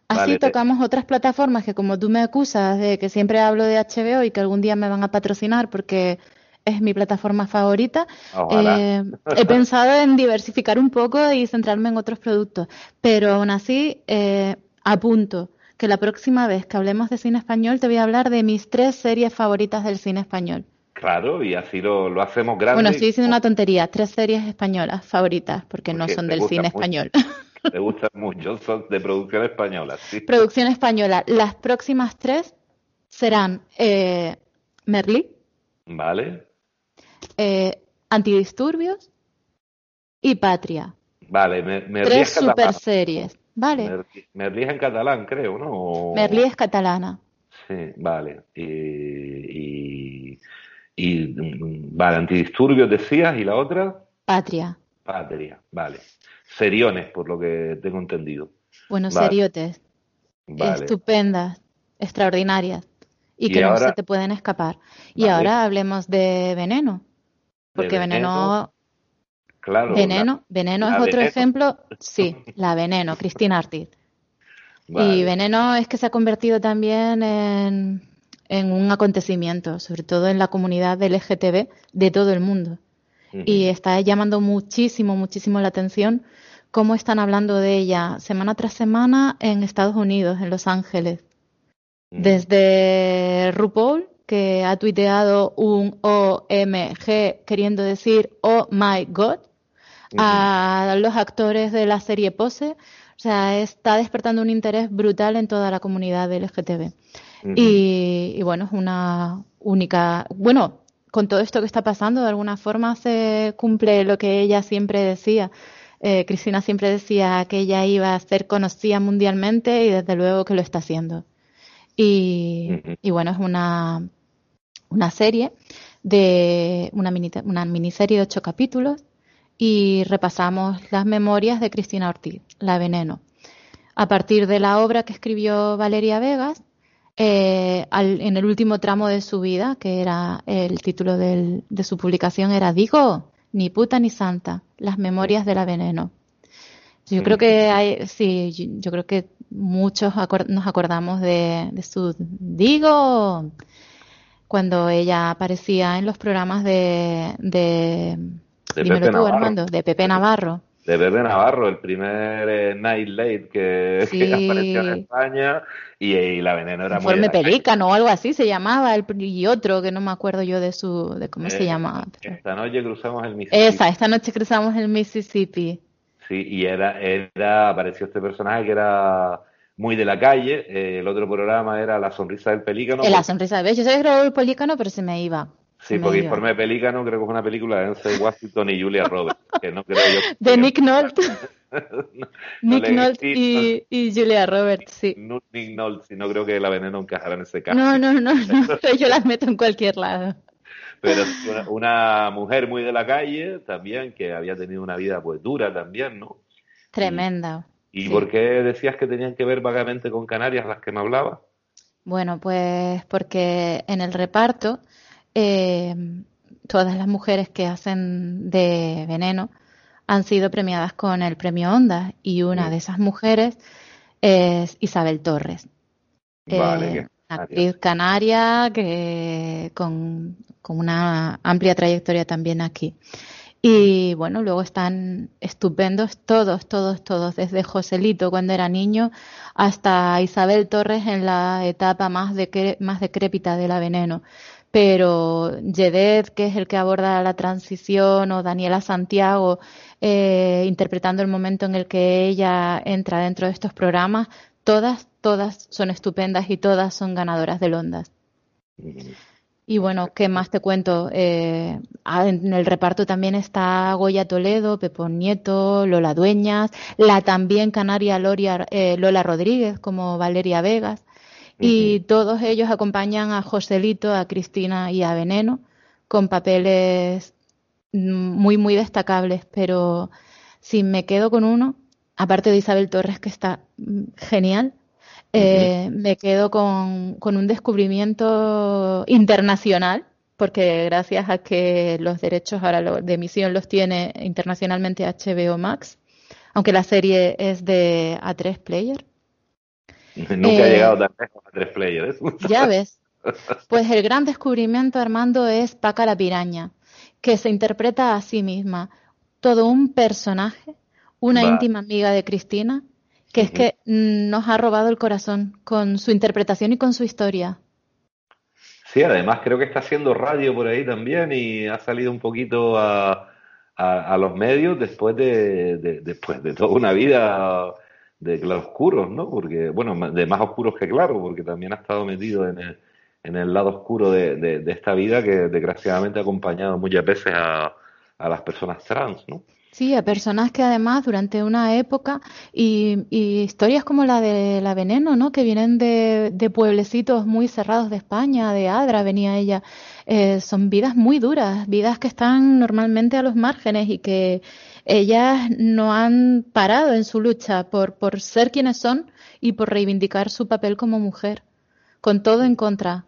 Así tocamos otras plataformas que como tú me acusas de que siempre hablo de HBO y que algún día me van a patrocinar porque es mi plataforma favorita, eh, he pensado en diversificar un poco y centrarme en otros productos. Pero aún así, eh, apunto que la próxima vez que hablemos de cine español te voy a hablar de mis tres series favoritas del cine español. Claro, y así lo, hacemos grande. Bueno, estoy diciendo una tontería. Tres series españolas favoritas, porque, no son del cine español. Te gustan mucho, son de producción española. Sí. Producción española. Las próximas tres serán eh, Merlí. Vale. Eh, antidisturbios y Patria. Vale, Merlí Tres super series. Vale. Merlí es en catalán, creo, ¿no? Merlí es catalana. Sí, vale. Y, y, mm, vale, antidisturbios decías, ¿y la otra? Patria. Patria, vale. Seriones, por lo que tengo entendido. Bueno, seriotes. Estupendas, extraordinarias. Y, que no se te pueden escapar. Y ahora hablemos de veneno. Porque veneno, claro, veneno, veneno es otro ejemplo. Sí, la veneno, Cristina Artiz. Y veneno es que se ha convertido también en, en un acontecimiento, sobre todo en la comunidad del LGTB de todo el mundo. Y está llamando muchísimo, muchísimo la atención cómo están hablando de ella semana tras semana en Estados Unidos, en Los Ángeles. Desde RuPaul, que ha tuiteado un OMG queriendo decir Oh my God a los actores de la serie Pose. O sea, está despertando un interés brutal en toda la comunidad LGTB. y, bueno, es una única. Bueno, con todo esto que está pasando, de alguna forma se cumple lo que ella siempre decía. Eh, Cristina siempre decía que ella iba a ser conocida mundialmente y desde luego que lo está haciendo. Y, y bueno, es una una serie de una, una miniserie de ocho capítulos y repasamos las memorias de Cristina Ortiz, La Veneno. A partir de la obra que escribió Valeria Vegas, eh, en el último tramo de su vida, que era el título de su publicación, era Digo, ni puta ni santa, las memorias de la veneno. Yo creo que hay, sí, yo creo que muchos nos acordamos de, de su Digo, cuando ella aparecía en los programas de, de, de Pepe Navarro. Armando, de Pepe Navarro. De Pepe Navarro, el primer eh, Night Late que, apareció en España y, la veneno era Informe Pelícano o algo así se llamaba, el, y otro que no me acuerdo yo de su de cómo se eh, llamaba. Esta noche cruzamos el Mississippi. Esa, esta noche cruzamos el Mississippi. Sí, y era, era apareció este personaje que era muy de la calle. Eh, el otro programa era La Sonrisa del Pelícano. La Sonrisa del Pelícano. Yo sabía que grabó el Pelícano, pero se me iba. Sí, porque Informe Pelícano creo que es una película de Denzel Washington y Julia Roberts, que no creo yo. De Nick Nolte. Nick Nolte y, y, Julia Roberts, sí. Nick Nolte, no creo que la veneno encajara en ese caso. No, no, no, no yo las meto en cualquier lado. Pero una, una, mujer muy de la calle también, que había tenido una vida pues dura también, ¿no? Tremenda. ¿Y por qué decías que tenían que ver vagamente con Canarias las que me hablaba? Bueno, pues porque en el reparto eh, todas las mujeres que hacen de veneno han sido premiadas con el premio Onda y una de esas mujeres es Isabel Torres. Vale, eh, actriz canaria que con, con, una amplia trayectoria también aquí. Y bueno, luego están estupendos todos, todos, todos, desde Joselito cuando era niño hasta Isabel Torres en la etapa más, de, más decrépita de la veneno. Pero Yedet, que es el que aborda la transición, o Daniela Santiago, eh, interpretando el momento en el que ella entra dentro de estos programas, todas, todas son estupendas y todas son ganadoras de Ondas. Y bueno, ¿qué más te cuento? Eh, ah, en el reparto también está Goya Toledo, Pepón Nieto, Lola Dueñas, la también canaria eh, Lola Rodríguez como Valeria Vegas. Y todos ellos acompañan a Joselito, a Cristina y a Veneno con papeles muy, muy destacables. Pero si me quedo con uno, aparte de Isabel Torres, que está genial, eh, me quedo con, un descubrimiento internacional, porque gracias a que los derechos ahora de emisión los tiene internacionalmente HBO Max, aunque la serie es de A3 Player. Nunca he llegado tan lejos a tres players. Ya ves. Pues el gran descubrimiento, Armando, es Paca la piraña, que se interpreta a sí misma. Todo un personaje, una íntima amiga de Cristina, que es que nos ha robado el corazón con su interpretación y con su historia. Sí, además creo que está haciendo radio por ahí también y ha salido un poquito a, a, los medios después de, después de toda una vida de claroscuros, ¿no? Porque, bueno, de más oscuros que claro, porque también ha estado metido en el, en el lado oscuro de, de, esta vida que desgraciadamente ha acompañado muchas veces a, a las personas trans, ¿no? Sí, a personas que además durante una época y, historias como la de la Veneno, ¿no? Que vienen de, pueblecitos muy cerrados de España, de Adra venía ella, eh, son vidas muy duras, vidas que están normalmente a los márgenes y que ellas no han parado en su lucha por, por ser quienes son y por reivindicar su papel como mujer, con todo en contra.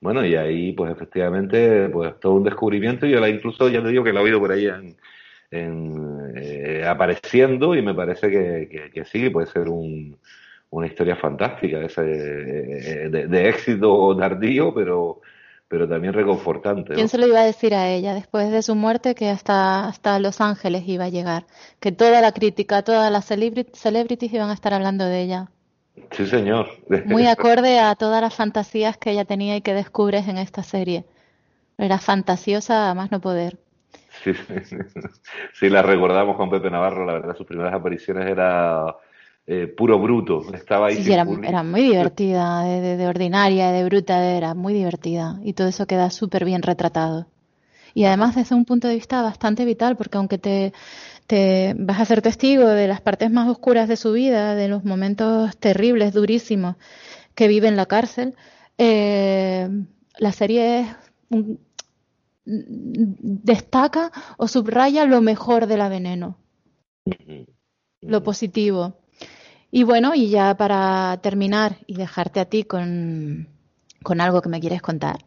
Bueno, y ahí, pues efectivamente, pues todo un descubrimiento. Yo la incluso, ya te digo que la he oído por ahí en, eh, apareciendo y me parece que, que, sí, puede ser un, una historia fantástica, ese, eh, de, éxito tardío, pero, pero también reconfortante. ¿Quién se lo iba a decir a ella después de su muerte que hasta, hasta Los Ángeles iba a llegar? Que toda la crítica, todas las celebrities iban a estar hablando de ella. Sí, señor. Muy acorde a todas las fantasías que ella tenía y que descubres en esta serie. Era fantasiosa a más no poder. Sí, sí, la recordamos con Pepe Navarro, la verdad, sus primeras apariciones era eh, puro bruto. Estaba ahí. Sí, era, muy divertida, de, de, ordinaria, de bruta, era muy divertida. Y todo eso queda súper bien retratado. Y además desde un punto de vista bastante vital, porque aunque te, te vas a ser testigo de las partes más oscuras de su vida, de los momentos terribles, durísimos que vive en la cárcel. Eh, la serie destaca o subraya lo mejor de la veneno, lo positivo. Y bueno, y ya para terminar y dejarte a ti con, con algo que me quieres contar.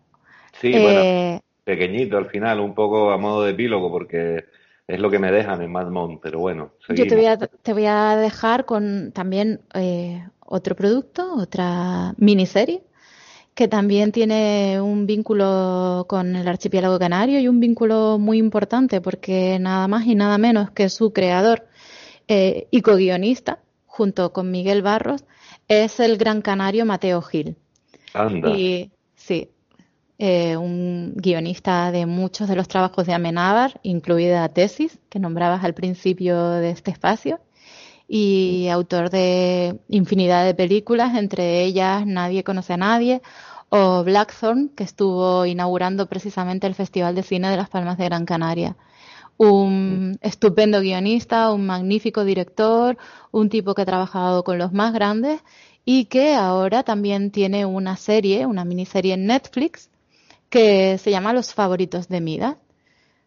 Sí, bueno, eh, pequeñito al final, un poco a modo de epílogo, porque es lo que me dejan en Mad pero bueno. Yo te voy, a, te voy a dejar con también eh, otro producto, otra miniserie, que también tiene un vínculo con el archipiélago canario y un vínculo muy importante porque nada más y nada menos que su creador eh, y co-guionista, junto con Miguel Barros, es el gran canario Mateo Gil. Anda. Y sí, eh, un guionista de muchos de los trabajos de Amenábar, incluida Tesis, que nombrabas al principio de este espacio, y autor de infinidad de películas, entre ellas Nadie conoce a nadie, o Blackthorn, que estuvo inaugurando precisamente el Festival de Cine de las Palmas de Gran Canaria. Un estupendo guionista, un magnífico director, un tipo que ha trabajado con los más grandes y que ahora también tiene una serie, una miniserie en Netflix, que se llama Los favoritos de Mida.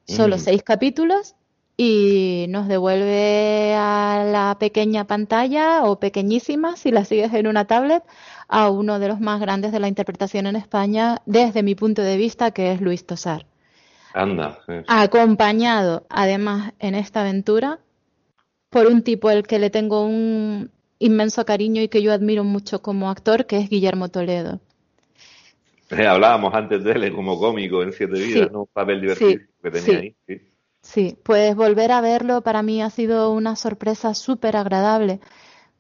Solo mm. seis capítulos y nos devuelve a la pequeña pantalla o pequeñísima, si la sigues en una tablet, a uno de los más grandes de la interpretación en España, desde mi punto de vista, que es Luis Tosar. Anda. Acompañado, además, en esta aventura, por un tipo al que le tengo un inmenso cariño y que yo admiro mucho como actor, que es Guillermo Toledo. hablábamos antes de él como cómico en Siete Vidas, ¿no? Un papel divertido que tenía ahí. Sí. sí, pues volver a verlo para mí ha sido una sorpresa súper agradable.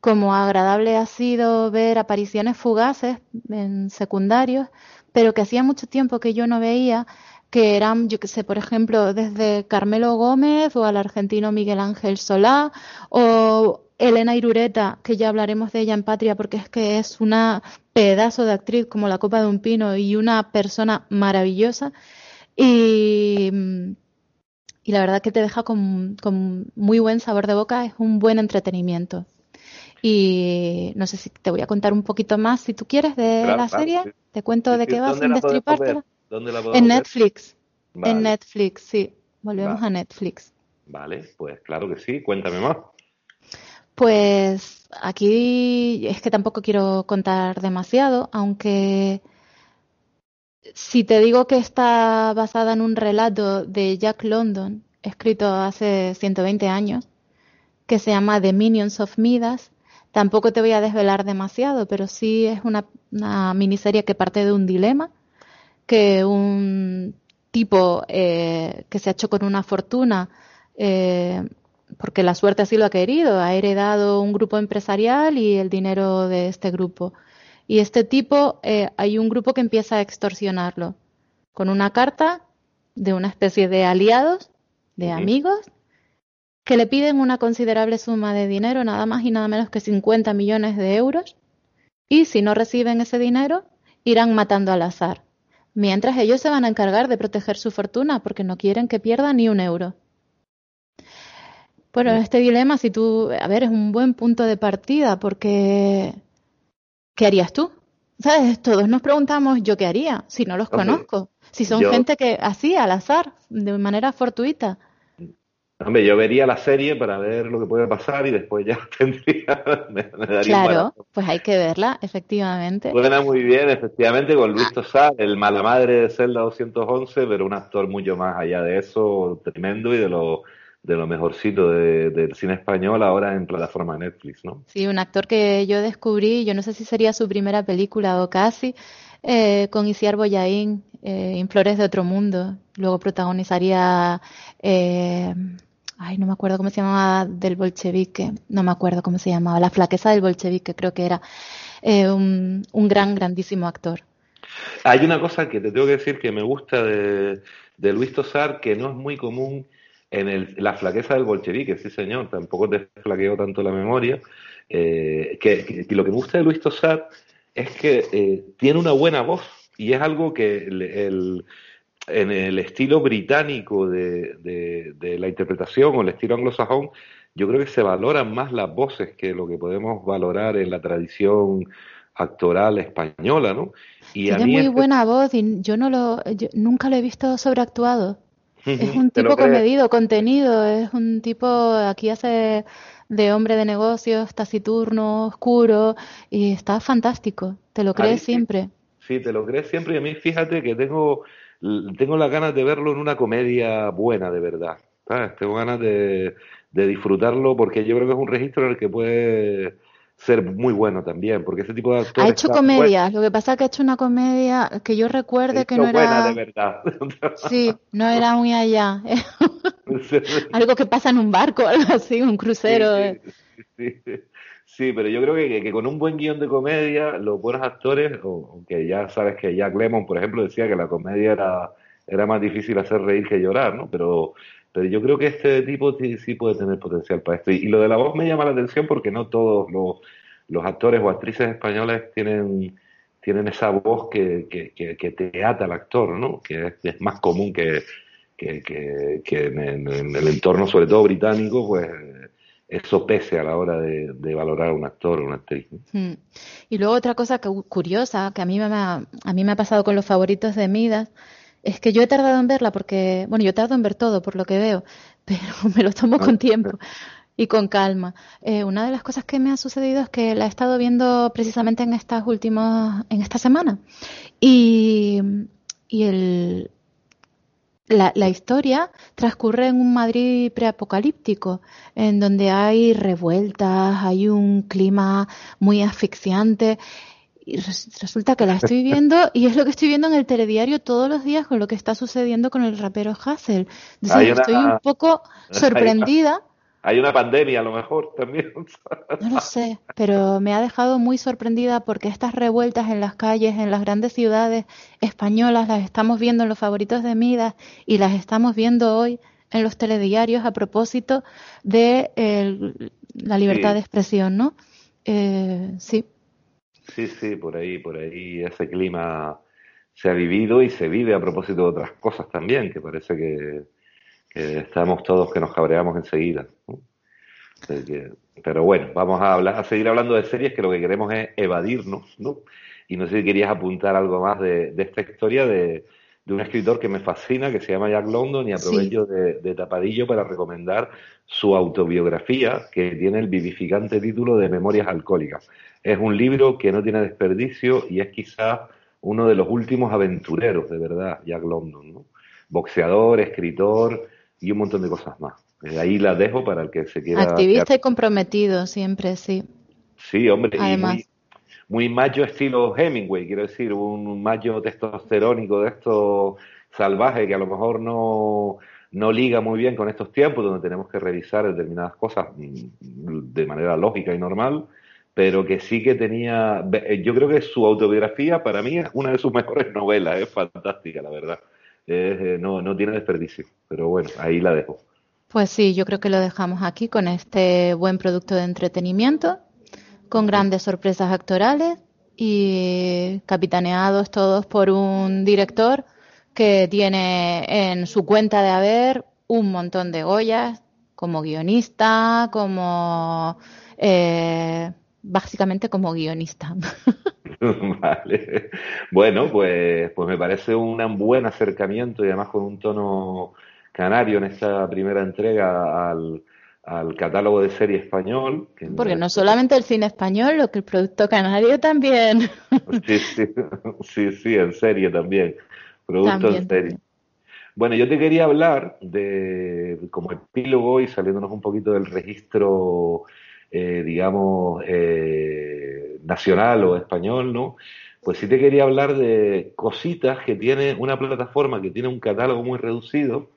Como agradable ha sido ver apariciones fugaces en secundarios, pero que hacía mucho tiempo que yo no veía, que eran, yo que sé, por ejemplo, desde Carmelo Gómez o al argentino Miguel Ángel Solá o Elena Irureta, que ya hablaremos de ella en Patria porque es que es una pedazo de actriz como la copa de un pino y una persona maravillosa. Y, la verdad que te deja con, muy buen sabor de boca, es un buen entretenimiento. Y no sé si te voy a contar un poquito más si tú quieres de la serie. Te cuento de qué va sin destripártela. En Netflix. En Netflix, sí. Volvemos a Netflix. Vale, pues claro que sí. Cuéntame más. Pues aquí es que tampoco quiero contar demasiado, aunque si te digo que está basada en un relato de Jack London, escrito hace 120 años, que se llama The Minions of Midas, Tampoco te voy a desvelar demasiado, pero sí es una, miniserie que parte de un dilema que un tipo eh, que se ha hecho con una fortuna, eh, porque la suerte así lo ha querido, ha heredado un grupo empresarial y el dinero de este grupo. Y este tipo, eh, hay un grupo que empieza a extorsionarlo con una carta de una especie de aliados, de amigos, que le piden una considerable suma de dinero, nada más y nada menos que 50 millones de euros, y si no reciben ese dinero, irán matando al azar, mientras ellos se van a encargar de proteger su fortuna porque no quieren que pierda ni un euro. Bueno, este dilema, si tú, a ver, es un buen punto de partida porque ¿qué harías tú? ¿Sabes? Todos nos preguntamos, ¿yo qué haría si no los conozco? Si son gente que así, al azar, de manera fortuita. Hombre, yo vería la serie para ver lo que puede pasar y después ya tendría. Me, claro, pues hay que verla, efectivamente. Suena muy bien, efectivamente, con Luis Tosar, el mala madre de Zelda 211, pero un actor mucho más allá de eso, tremendo y de lo, de lo mejorcito del cine español ahora en plataforma Netflix, ¿no? Sí, un actor que yo descubrí, yo no sé si sería su primera película o casi, eh, con Isiar Boyaín, eh, en Flores de Otro Mundo. Luego protagonizaría. Eh, ay, no me acuerdo cómo se llamaba, del bolchevique, no me acuerdo cómo se llamaba, La flaqueza del bolchevique, creo que era eh, un, gran, grandísimo actor. Hay una cosa que te tengo que decir que me gusta de, Luis Tosar, que no es muy común en el, la flaqueza del bolchevique, sí señor, tampoco te flaqueo tanto la memoria, eh, lo que me gusta de Luis Tosar es que eh, tiene una buena voz y es algo que el en el estilo británico de, la interpretación o el estilo anglosajón, yo creo que se valoran más las voces que lo que podemos valorar en la tradición actoral española, ¿no? Y Tiene muy este buena voz y yo no lo, nunca lo he visto sobreactuado. es un tipo comedido, contenido, es un tipo, aquí hace de hombre de negocios, taciturno, oscuro, y está fantástico, te lo crees siempre. Sí, te lo crees siempre y a mí fíjate que tengo tengo las ganas de verlo en una comedia buena, de verdad. Tengo ganas de, disfrutarlo porque yo creo que es un registro en el que puede ser muy bueno también, porque ese tipo de actores... Ha hecho comedias, lo que pasa es que ha hecho una comedia que yo recuerde que no era... buena de verdad. Sí, no era muy allá. algo que pasa en un barco, algo así, un crucero. sí, Sí, pero yo creo que, que, con un buen guion de comedia, los buenos actores, aunque ya sabes que Jack Lemmon, por ejemplo, decía que la comedia era, era más difícil hacer reír que llorar, ¿no? Pero, pero yo creo que este tipo sí, puede tener potencial para esto. Y, lo de la voz me llama la atención porque no todos los, los actores o actrices españoles tienen, tienen esa voz que, que, que te ata al actor, ¿no? Que es, más común que, que, en, en, el entorno, sobre todo británico, pues eso pese a la hora de, valorar a un actor o una actriz. Hmm. Y luego otra cosa curiosa que a mí, me ha, a mí me ha pasado con los favoritos de Midas es que yo he tardado en verla porque, bueno, yo tardo en ver todo por lo que veo, pero me lo tomo con tiempo y con calma. Eh, una de las cosas que me ha sucedido es que la he estado viendo precisamente en estas últimas, en esta semana y, y el, la, historia transcurre en un Madrid preapocalíptico, en donde hay revueltas, hay un clima muy asfixiante. Y resulta que la estoy viendo y es lo que estoy viendo en el telediario todos los días con lo que está sucediendo con el rapero Hassel. estoy un poco sorprendida hay una pandemia a lo mejor también. No lo sé, pero me ha dejado muy sorprendida porque estas revueltas en las calles, en las grandes ciudades españolas, las estamos viendo en los favoritos de Midas y las estamos viendo hoy en los telediarios a propósito de la libertad de expresión, ¿no? Eh, sí. Sí, sí, por ahí, por ahí ese clima se ha vivido y se vive a propósito de otras cosas también, que parece que que estamos todos que nos cabreamos enseguida. pero bueno, vamos a, hablar, a seguir hablando de series que lo que queremos es evadirnos, ¿no? Y no sé si querías apuntar algo más de, esta historia de, un escritor que me fascina, que se llama Jack London, y aprovecho de, tapadillo para recomendar su autobiografía, que tiene el vivificante título de Memorias Alcohólicas. Es un libro que no tiene desperdicio y es quizás uno de los últimos aventureros, de verdad, Jack London, ¿no? Boxeador, escritor, y un montón de cosas más. Eh, ahí la dejo para el que se quiera. Activista y comprometido siempre, sí. Sí, hombre, Además. muy, macho estilo Hemingway, quiero decir, un macho testosterónico de estos salvajes que a lo mejor no, no liga muy bien con estos tiempos donde tenemos que revisar determinadas cosas mm, de manera lógica y normal, pero que sí que tenía, yo creo que su autobiografía para mí es una de sus mejores novelas, es fantástica, la verdad. Eh, no, no tiene desperdicio, pero bueno, ahí la dejo. Pues sí, yo creo que lo dejamos aquí con este buen producto de entretenimiento, con grandes sorpresas actorales y capitaneados todos por un director que tiene en su cuenta de haber un montón de Goyas como guionista, como eh, básicamente como guionista. vale. Bueno, pues, pues me parece un buen acercamiento y además con un tono canario en esta primera entrega al, catálogo de serie español. Porque no solamente el cine español, lo que el producto canario también. sí, sí, sí, sí, en serie también. Producto en serie. Bueno, yo te quería hablar de, como epílogo y saliéndonos un poquito del registro, eh, digamos, eh, nacional o español, ¿no? Pues sí te quería hablar de cositas que tiene una plataforma que tiene un catálogo muy reducido,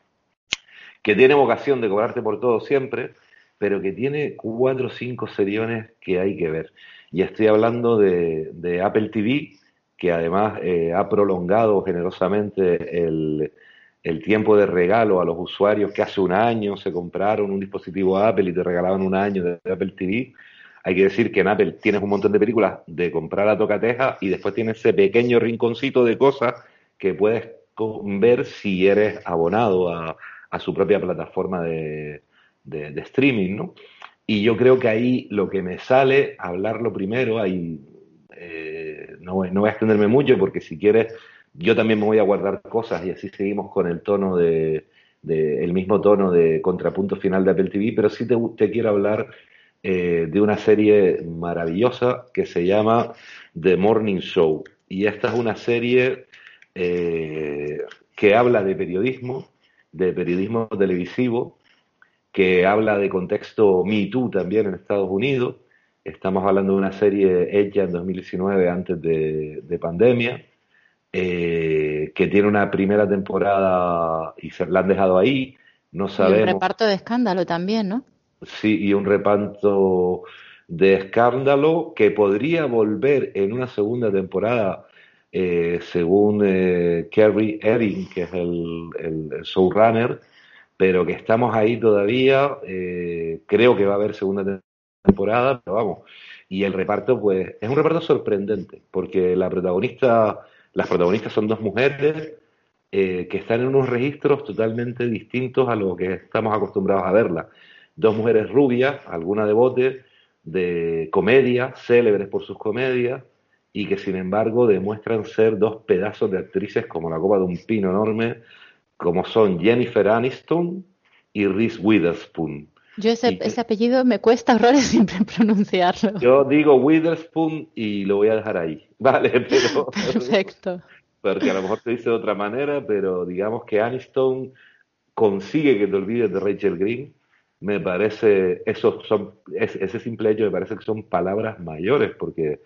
que tiene vocación de cobrarte por todo siempre, pero que tiene cuatro o cinco seriones que hay que ver. Y estoy hablando de, Apple TV, que además eh, ha prolongado generosamente el, el, tiempo de regalo a los usuarios que hace un año se compraron un dispositivo Apple y te regalaban un año de Apple TV. Hay que decir que en Apple tienes un montón de películas de comprar a tocateja y después tienes ese pequeño rinconcito de cosas que puedes ver si eres abonado a, a su propia plataforma de, de, streaming, ¿no? Y yo creo que ahí lo que me sale, hablarlo primero, ahí eh, no, no, voy a extenderme mucho porque si quieres, yo también me voy a guardar cosas y así seguimos con el tono de, el mismo tono de contrapunto final de Apple TV, pero sí te, te quiero hablar eh, de una serie maravillosa que se llama The Morning Show. Y esta es una serie eh, que habla de periodismo, de periodismo televisivo que habla de contexto Me Too también en Estados Unidos. Estamos hablando de una serie hecha en 2019 antes de, pandemia, eh, que tiene una primera temporada y se la han dejado ahí. No sabemos. Y un reparto de escándalo también, ¿no? Sí, y un reparto de escándalo que podría volver en una segunda temporada eh, según eh, Kerry Erin, que es el, showrunner, pero que estamos ahí todavía. Eh, creo que va a haber segunda temporada, pero vamos. Y el reparto, pues, es un reparto sorprendente, porque la protagonista, las protagonistas son dos mujeres que están en unos registros totalmente distintos a lo que estamos acostumbrados a verla. Dos mujeres rubias, alguna de bote, de comedia, célebres por sus comedias, y que sin embargo demuestran ser dos pedazos de actrices como la copa de un pino enorme, como son Jennifer Aniston y Reese Witherspoon. Yo ese, ese apellido me cuesta horrores siempre pronunciarlo. Yo digo Witherspoon y lo voy a dejar ahí, ¿vale? Pero, Perfecto. Porque a lo mejor se dice de otra manera, pero digamos que Aniston consigue que te olvides de Rachel Green. Me parece, eso son, ese simple hecho me parece que son palabras mayores, porque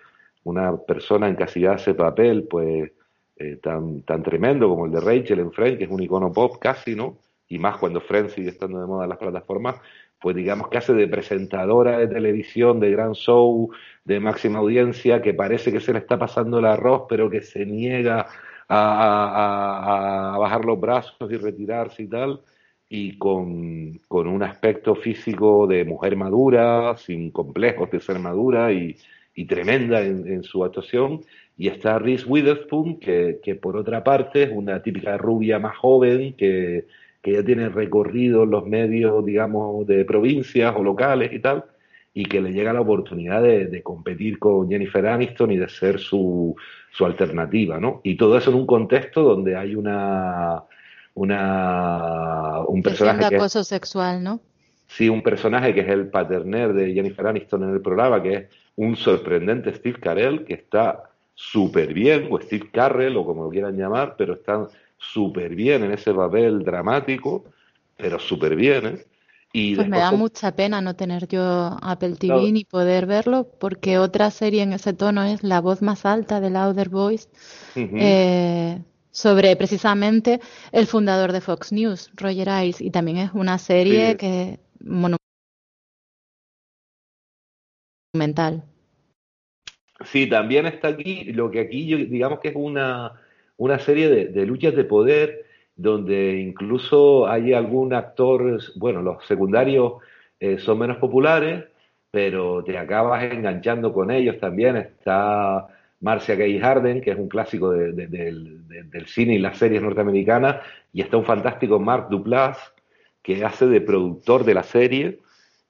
una persona encasillada ese papel, pues eh, tan, tan tremendo como el de Rachel en Friends, que es un icono pop casi, ¿no? Y más cuando Friends sigue estando de moda en las plataformas, pues digamos que hace de presentadora de televisión, de gran show, de máxima audiencia, que parece que se le está pasando el arroz, pero que se niega a, bajar los brazos y retirarse y tal, y con, con un aspecto físico de mujer madura, sin complejos de ser madura y, y tremenda en, su actuación. Y está Reese Witherspoon, que, que, por otra parte es una típica rubia más joven, que, que ya tiene recorrido los medios, digamos, de provincias o locales y tal, y que le llega la oportunidad de, competir con Jennifer Aniston y de ser su, su alternativa, ¿no? Y todo eso en un contexto donde hay una, una un personaje que acoso sexual, ¿no? Sí, un personaje que es el paterner de Jennifer Aniston en el programa, que es un sorprendente Steve Carell que está súper bien, o Steve Carrell, o como lo quieran llamar, pero está súper bien en ese papel dramático, pero súper bien, ¿eh? Y pues me da mucha pena no tener yo Apple TV ni poder verlo, porque otra serie en ese tono es La voz más alta de Louder Voice, eh, sobre precisamente el fundador de Fox News, Roger Ailes, y también es una serie que monumental. Sí, también está aquí, lo que aquí digamos que es una, una serie de, de luchas de poder donde incluso hay algún actor, bueno, los secundarios eh, son menos populares, pero te acabas enganchando con ellos también. Está Marcia Gay Harden, que es un clásico del cine y las series norteamericanas, y está un fantástico Mark Duplass, que hace de productor de la serie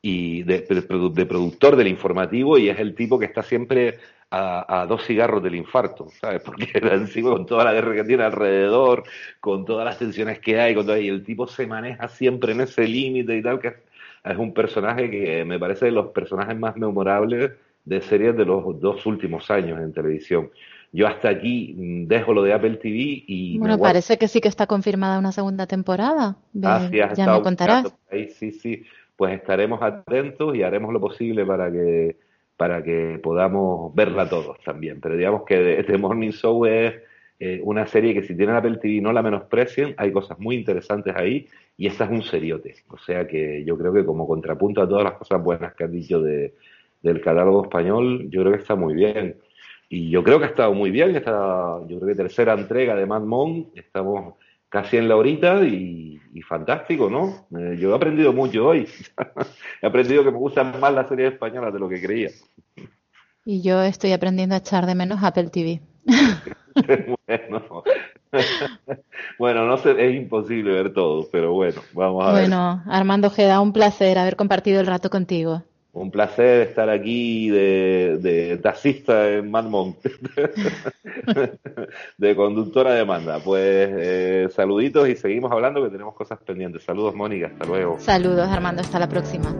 y de, productor del informativo, y es el tipo que está siempre a, dos cigarros del infarto, ¿sabes? Porque encima con toda la guerra que tiene alrededor, con todas las tensiones que hay, con y el tipo se maneja siempre en ese límite y tal, que es un personaje que me parece de los personajes más memorables de series de los dos últimos años en televisión. Yo hasta aquí mm, dejo lo de Apple TV y... Bueno, parece que sí que está confirmada una segunda temporada. Ah, ya me contarás. sí, sí. Pues estaremos atentos y haremos lo posible para que para que podamos verla todos también. Pero digamos que The Morning Show es eh, una serie que si tienen Apple TV no la menosprecien, hay cosas muy interesantes ahí y esta es un seriote. O sea que yo creo que como contrapunto a todas las cosas buenas que han dicho de, del catálogo español, yo creo que está muy bien. Y yo creo que ha estado muy bien, esta, yo creo que tercera entrega de Mad Mon, estamos casi en la horita y, fantástico, ¿no? Eh, yo he aprendido mucho hoy. he aprendido que me gustan más las series españolas de lo que creía. Y yo estoy aprendiendo a echar de menos Apple TV. bueno. bueno, no sé, es imposible ver todo, pero bueno, vamos a ver. Bueno, Armando Geda, un placer haber compartido el rato contigo. Un placer estar aquí de, de taxista en Madmont, de conductora de demanda. Pues eh, saluditos y seguimos hablando que tenemos cosas pendientes. Saludos, Mónica, hasta luego. Saludos, Armando, hasta la próxima.